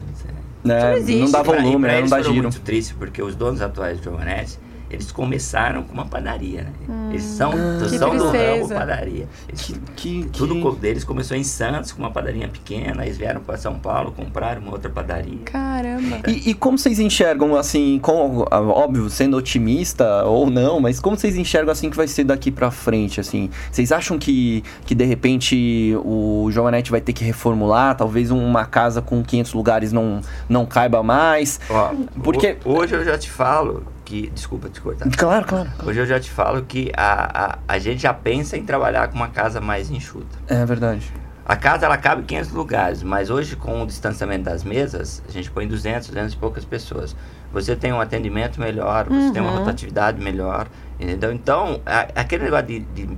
[SPEAKER 1] Né?
[SPEAKER 2] Não existe.
[SPEAKER 1] Não dá
[SPEAKER 3] E pra- e
[SPEAKER 1] volume,
[SPEAKER 3] pra
[SPEAKER 1] né? Não dá giro.
[SPEAKER 3] muito triste, porque os donos atuais de Giovanetti, eles começaram com uma padaria, né? Eles são,
[SPEAKER 1] Ah,
[SPEAKER 3] são do ramo padaria. Eles-
[SPEAKER 1] Que, que,
[SPEAKER 3] Tudo
[SPEAKER 1] que-
[SPEAKER 3] deles começou em Santos, com uma padaria pequena, eles vieram para São Paulo, compraram uma outra padaria.
[SPEAKER 2] Caramba.
[SPEAKER 1] E, e como vocês enxergam, assim, com, ah, óbvio, sendo otimista ou não, mas como vocês enxergam, assim, que vai ser daqui pra frente, assim? Vocês acham que, que de repente, o Giovanetti vai ter que reformular? Talvez uma casa com 500 lugares não, não caiba mais?
[SPEAKER 3] Ó,
[SPEAKER 1] Porque-
[SPEAKER 3] ho- hoje eu já te falo que. Desculpa te cortar.
[SPEAKER 1] Claro, claro.
[SPEAKER 3] Hoje eu já te falo que a, a, a gente já pensa em trabalhar com uma casa mais enxuta.
[SPEAKER 1] É verdade.
[SPEAKER 3] A casa ela cabe em 500 lugares, mas hoje com o distanciamento das mesas, a gente põe 200, 200 e poucas pessoas. Você tem um atendimento melhor, você tem uma
[SPEAKER 2] Uhum.
[SPEAKER 3] rotatividade melhor, entendeu? Então, a- aquele negócio de, de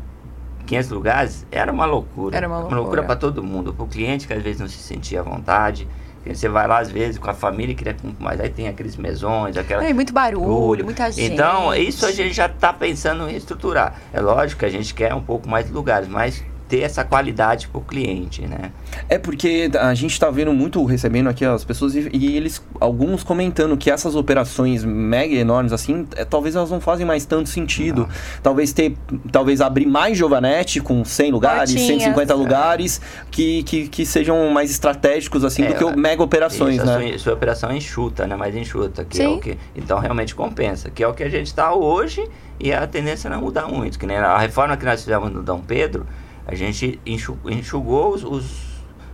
[SPEAKER 3] 500 lugares era uma loucura.
[SPEAKER 2] Era uma loucura.
[SPEAKER 3] loucura para todo mundo. Para o cliente que às vezes não se sentia à vontade. Você vai lá às vezes com a família queria mas aí tem aqueles mesões, aquela
[SPEAKER 2] É, muito barulho,
[SPEAKER 3] barulho.
[SPEAKER 2] muita gente.
[SPEAKER 3] Então, isso a gente já está pensando em reestruturar. É lógico que a gente quer um pouco mais de lugares, mas ter essa qualidade para o cliente, né?
[SPEAKER 1] É porque a gente está vendo muito recebendo aqui as pessoas e, e, eles alguns comentando que essas operações mega enormes assim, é, talvez elas não fazem mais tanto sentido. Não. Talvez ter talvez abrir mais Giovanetti com 100 lugares, Portinhas. 150 lugares que, que, que sejam mais estratégicos assim é, do que o mega operações, isso,
[SPEAKER 3] né? Sua, sua operação é enxuta, né? Mais enxuta, que Sim. é o que então realmente compensa, que é o que a gente está hoje e a tendência é não mudar muito, que nem a reforma que nós fizemos no Dom Pedro, a gente enxugou os, os,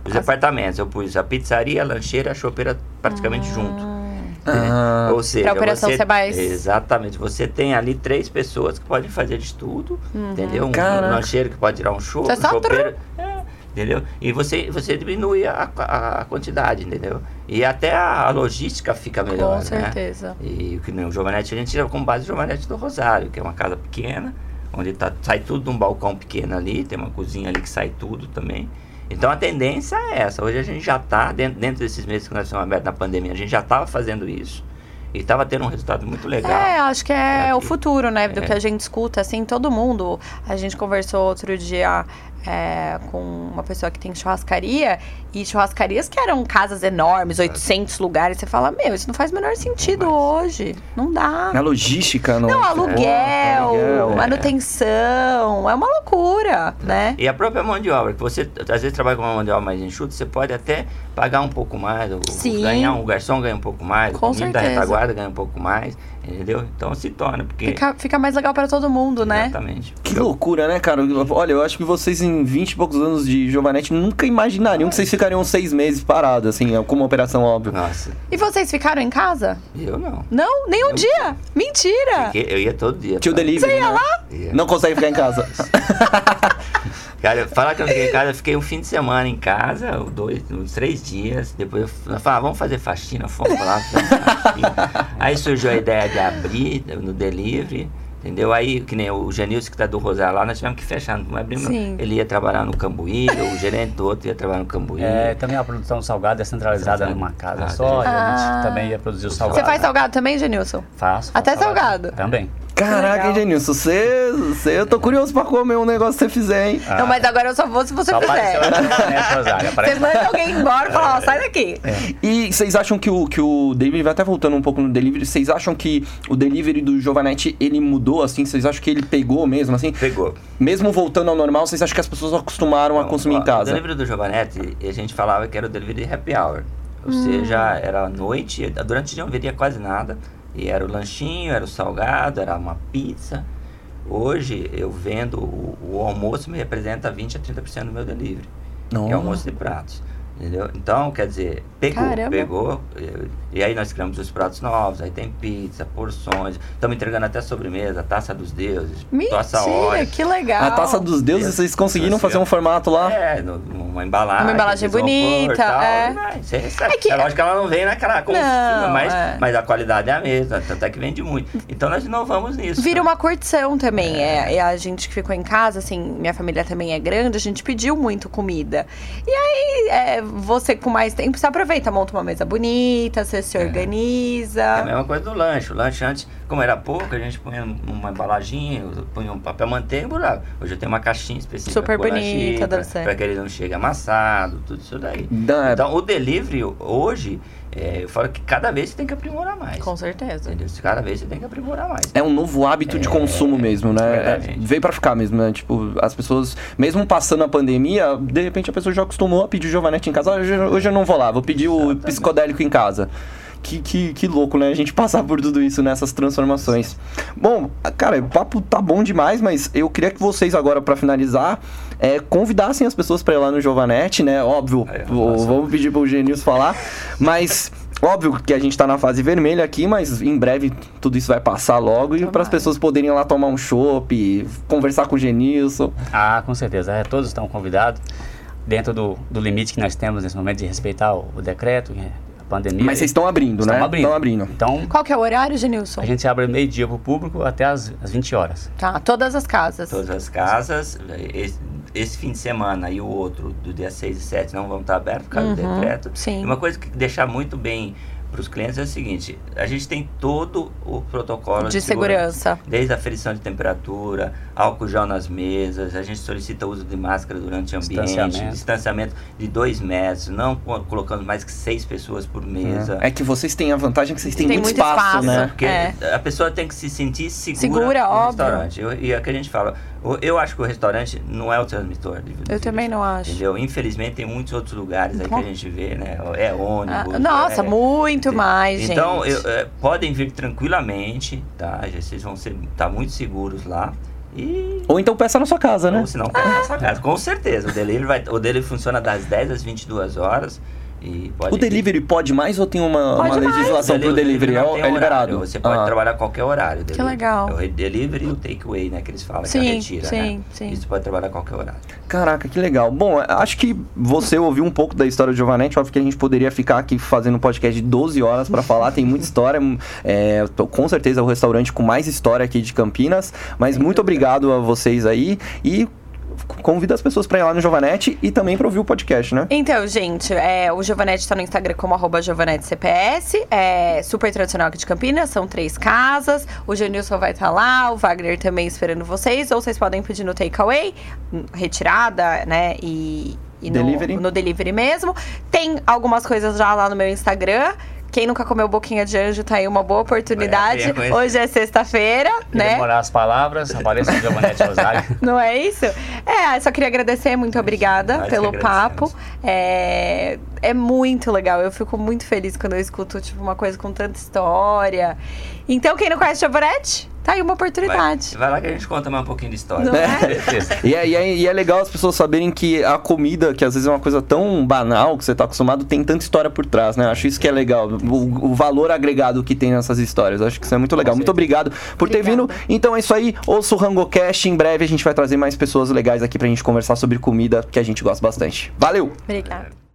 [SPEAKER 3] os apartamentos. Eu pus a pizzaria, a lancheira, a chopeira praticamente ah. junto.
[SPEAKER 2] Ah. Ou seja, operação
[SPEAKER 3] você. Exatamente. Você tem ali três pessoas que podem fazer de tudo, uhum. entendeu? Um, um lancheiro que pode tirar um show, um chopeiro... É, entendeu? E você, você diminui a, a, a, quantidade, entendeu? E até a, a logística fica melhor, Com
[SPEAKER 2] né? certeza.
[SPEAKER 3] Né? E o que nem o Giovanetti, a gente tira como base o Giovanetti do Rosário, que é uma casa pequena, onde tá, sai tudo de um balcão pequeno ali, tem uma cozinha ali que sai tudo também. Então a tendência é essa. Hoje a gente já está, dentro, dentro desses meses que nós estamos abertos na pandemia, a gente já estava fazendo isso. E estava tendo um resultado muito legal.
[SPEAKER 2] É, acho que é, é o futuro, né? Do é. que a gente escuta, assim, todo mundo. A gente conversou outro dia é, com uma pessoa que tem churrascaria e churrascarias que eram casas enormes, 800 lugares. Você fala, meu, isso não faz o menor sentido hoje. Não dá.
[SPEAKER 1] Na logística, não.
[SPEAKER 2] Não, aluguel, é, aluguel manutenção. É. é. uma loucura, né?
[SPEAKER 3] E a própria mão de obra, que você às vezes trabalha com uma mão de obra mais enxuta, você pode até pagar um pouco mais, Sim. ganhar um garçom ganha um pouco mais,
[SPEAKER 2] com
[SPEAKER 3] o da retaguarda ganha um pouco mais. Entendeu? Então se torna, porque...
[SPEAKER 2] Fica, fica mais legal para todo mundo,
[SPEAKER 3] né? Exatamente.
[SPEAKER 1] Que loucura, né, cara? Olha, eu acho que vocês em 20 e poucos anos de Giovanetti nunca imaginariam que vocês ficariam seis meses parados, assim, como operação óbvia.
[SPEAKER 3] Nossa.
[SPEAKER 2] E vocês ficaram em casa?
[SPEAKER 3] Eu não.
[SPEAKER 2] Não? Nem um dia? Não. Mentira!
[SPEAKER 3] Fiquei, eu ia todo dia.
[SPEAKER 1] Tio Delivery,
[SPEAKER 2] Você ia
[SPEAKER 1] né?
[SPEAKER 2] lá?
[SPEAKER 1] Ia. Não consegue ficar em casa.
[SPEAKER 3] Cara, falar que eu fiquei em casa, eu fiquei um fim de semana em casa, dois, uns três dias. Depois eu falei, ah, vamos fazer faxina, fomos lá. Aí surgiu a ideia de abrir no delivery. Entendeu? Aí, que nem o Genilson que tá do Rosário lá, nós tivemos que fechar. Não abrimos, ele ia trabalhar no Cambuí, o gerente do outro ia trabalhar no Cambuí.
[SPEAKER 4] É, também a produção salgada é centralizada numa casa ah, só, ah. a gente também ia produzir o salgado.
[SPEAKER 2] Você faz salgado também, Genilson?
[SPEAKER 4] Faço.
[SPEAKER 2] Até salgado. salgado.
[SPEAKER 4] Também.
[SPEAKER 1] Caraca, Genilson, você, você. Eu tô curioso pra comer um negócio que você fizer, hein?
[SPEAKER 2] Ah. Não, mas agora eu só vou se você só fizer. Você manda alguém embora e fala, ó, sai daqui.
[SPEAKER 1] É. E vocês acham que o, que o delivery, vai até voltando um pouco no delivery, vocês acham que o delivery do Giovanetti, ele mudou, assim? Vocês acham que ele pegou mesmo, assim?
[SPEAKER 3] Pegou.
[SPEAKER 1] Mesmo voltando ao normal, vocês acham que as pessoas acostumaram Não, a consumir
[SPEAKER 3] ó,
[SPEAKER 1] em casa? O
[SPEAKER 3] delivery do Giovanetti, a gente falava que era o delivery de happy hour. Ou hum. seja, era noite, durante o dia não veria quase nada. E era o lanchinho, era o salgado, era uma pizza. Hoje eu vendo o, o almoço me representa 20 a 30% do meu delivery. Não. Que é almoço de pratos. Entendeu? Então, quer dizer, pegou, Caramba. pegou. E aí nós criamos os pratos novos, aí tem pizza, porções. Estamos entregando até sobremesa, taça dos deuses,
[SPEAKER 2] Mentira, taça que legal.
[SPEAKER 1] A taça dos deuses, vocês conseguiram fazer um formato lá?
[SPEAKER 3] É, uma embalagem.
[SPEAKER 2] Uma embalagem bonita, tal, é.
[SPEAKER 3] Você recebe. É, que... é lógico que ela não vem naquela confusão, mas, é. mas a qualidade é a mesma, tanto é que vende muito. Então nós inovamos nisso.
[SPEAKER 2] Vira né? uma curtição também. É. é. a gente que ficou em casa, assim, minha família também é grande, a gente pediu muito comida. E aí, é, você com mais tempo, você aproveita, monta uma mesa bonita, você se é. organiza. É
[SPEAKER 3] a mesma coisa do lanche. O lanche antes, como era pouco, a gente punha uma embalaginha, punha um papel manteiga e burava. Hoje eu tenho uma caixinha específica.
[SPEAKER 2] Super bonita, deve ser.
[SPEAKER 3] Pra que ele não chegue amassado, tudo isso daí. Não, então, o delivery hoje é, eu falo que cada vez você tem que aprimorar mais.
[SPEAKER 2] Com certeza.
[SPEAKER 3] Entendeu? Cada vez você tem que aprimorar mais.
[SPEAKER 1] É um novo hábito é, de consumo mesmo, né? É, veio para ficar mesmo, né? Tipo, as pessoas, mesmo passando a pandemia, de repente a pessoa já acostumou a pedir o Giovanetti em casa. Hoje, hoje eu não vou lá, vou pedir Exatamente. o psicodélico em casa. Que, que, que, louco, né? A gente passar por tudo isso nessas transformações. Bom, cara, o papo tá bom demais, mas eu queria que vocês agora, para finalizar, é, convidassem as pessoas para ir lá no Giovanetti, né? Óbvio, é, vamos pedir pro Genius falar, mas Óbvio que a gente tá na fase vermelha aqui, mas em breve tudo isso vai passar logo e para as pessoas poderem ir lá tomar um chopp, conversar com o Genilson.
[SPEAKER 4] Ah, com certeza. É, todos estão convidados dentro do, do limite que nós temos nesse momento de respeitar o, o decreto, é, pandemia.
[SPEAKER 1] Mas vocês estão abrindo,
[SPEAKER 4] estão
[SPEAKER 1] né?
[SPEAKER 4] Abrindo. Estão
[SPEAKER 1] abrindo.
[SPEAKER 4] Então,
[SPEAKER 2] Qual que é o horário, Genilson?
[SPEAKER 4] A gente abre meio-dia para o público até as, as 20 horas.
[SPEAKER 2] Tá, todas as casas.
[SPEAKER 3] Todas as casas. Esse, esse fim de semana e o outro, do dia 6 e 7, não vão estar abertos por causa uhum, do decreto.
[SPEAKER 2] Sim.
[SPEAKER 3] E uma coisa que deixar muito bem para os clientes é o seguinte: a gente tem todo o protocolo
[SPEAKER 2] De segurança.
[SPEAKER 3] desde a aferição de temperatura, álcool gel nas mesas, a gente solicita o uso de máscara durante o ambiente,
[SPEAKER 4] Distanciamento.
[SPEAKER 3] distanciamento de dois metros, não co- colocando mais que seis pessoas por mesa.
[SPEAKER 1] É que vocês têm a vantagem que vocês têm muito,
[SPEAKER 2] muito
[SPEAKER 1] espaço,
[SPEAKER 2] espaço.
[SPEAKER 1] né?
[SPEAKER 3] Porque
[SPEAKER 2] É.
[SPEAKER 3] a pessoa tem que se sentir segura,
[SPEAKER 2] Segura,
[SPEAKER 3] no
[SPEAKER 2] óbvio.
[SPEAKER 3] restaurante. Eu- e é o que a gente fala. Eu acho que o restaurante não é o transmissor. de- de
[SPEAKER 2] Eu também não acho.
[SPEAKER 3] Entendeu? Infelizmente tem muitos outros lugares aí que a gente vê, né? É
[SPEAKER 2] Ah,
[SPEAKER 3] ônibus.
[SPEAKER 2] nossa,
[SPEAKER 3] é-
[SPEAKER 2] muito mais,
[SPEAKER 3] Então,
[SPEAKER 2] gente.
[SPEAKER 3] eu- é, podem vir tranquilamente, tá? Já Vocês vão estar muito seguros lá. E.
[SPEAKER 1] Ou então peça na sua casa, né?
[SPEAKER 3] Ou se não, pega na sua casa. Com certeza. O delivery, vai, o delivery funciona das 10 às 22 horas. E pode
[SPEAKER 1] O delivery pode mais ou tem uma,
[SPEAKER 2] Pode
[SPEAKER 1] uma legislação pro delivery? É,
[SPEAKER 3] não
[SPEAKER 1] o-
[SPEAKER 3] tem
[SPEAKER 1] é liberado?
[SPEAKER 3] horário, Você pode
[SPEAKER 1] Ah.
[SPEAKER 3] trabalhar a qualquer horário.
[SPEAKER 2] Que
[SPEAKER 3] delivery.
[SPEAKER 2] legal.
[SPEAKER 3] É o delivery e o takeaway, né? Que eles falam, que é
[SPEAKER 2] Sim,
[SPEAKER 3] a retira,
[SPEAKER 2] sim,
[SPEAKER 3] né?
[SPEAKER 2] sim.
[SPEAKER 3] Isso pode trabalhar a qualquer horário.
[SPEAKER 1] Caraca, que legal. Bom, acho que você ouviu um pouco da história do Giovanetti. Óbvio que a gente poderia ficar aqui fazendo um podcast de 12 horas pra falar. Tem muita história. É, tô- com certeza é o restaurante com mais história aqui de Campinas. Mas muito obrigado a vocês aí. E convido as pessoas pra ir lá no Giovanetti e também pra ouvir o podcast, né?
[SPEAKER 2] Então, gente, é, o Giovanetti tá no Instagram como arroba. É super tradicional aqui de Campinas, são três casas. O Genilson vai estar lá, o Wagner também esperando vocês. Ou vocês podem pedir no takeaway, hum, retirada, né? E, e no,
[SPEAKER 1] Delivery.
[SPEAKER 2] no delivery mesmo. Tem algumas coisas já lá no meu Instagram. Quem nunca comeu boquinha de anjo, tá aí uma boa oportunidade.
[SPEAKER 3] conhecer.
[SPEAKER 2] Hoje é sexta-feira, né?
[SPEAKER 4] Demorar as palavras, apareça o Giovanetti Rosário.
[SPEAKER 2] Não é isso? É, só queria agradecer, muito obrigada
[SPEAKER 3] nós
[SPEAKER 2] pelo papo. É, é muito legal, eu fico muito feliz quando eu escuto tipo, uma coisa com tanta história. Então, quem não conhece Giovanetti, tá aí uma
[SPEAKER 3] Vai,
[SPEAKER 2] oportunidade.
[SPEAKER 3] vai lá que a gente conta mais um pouquinho de história.
[SPEAKER 2] Não é?
[SPEAKER 1] E é, e, é, e é legal as pessoas saberem que a comida, que às vezes é uma coisa tão banal que você tá acostumado, tem tanta história por trás, né? Acho isso que é legal. O, o valor agregado que tem nessas histórias. Acho que isso é muito legal. Muito obrigado por ter
[SPEAKER 2] Obrigada.
[SPEAKER 1] vindo. Então é isso aí. Ouça o RangoCast. Em breve a gente vai trazer mais pessoas legais aqui pra gente conversar sobre comida que a gente gosta bastante. Valeu!
[SPEAKER 2] Obrigada.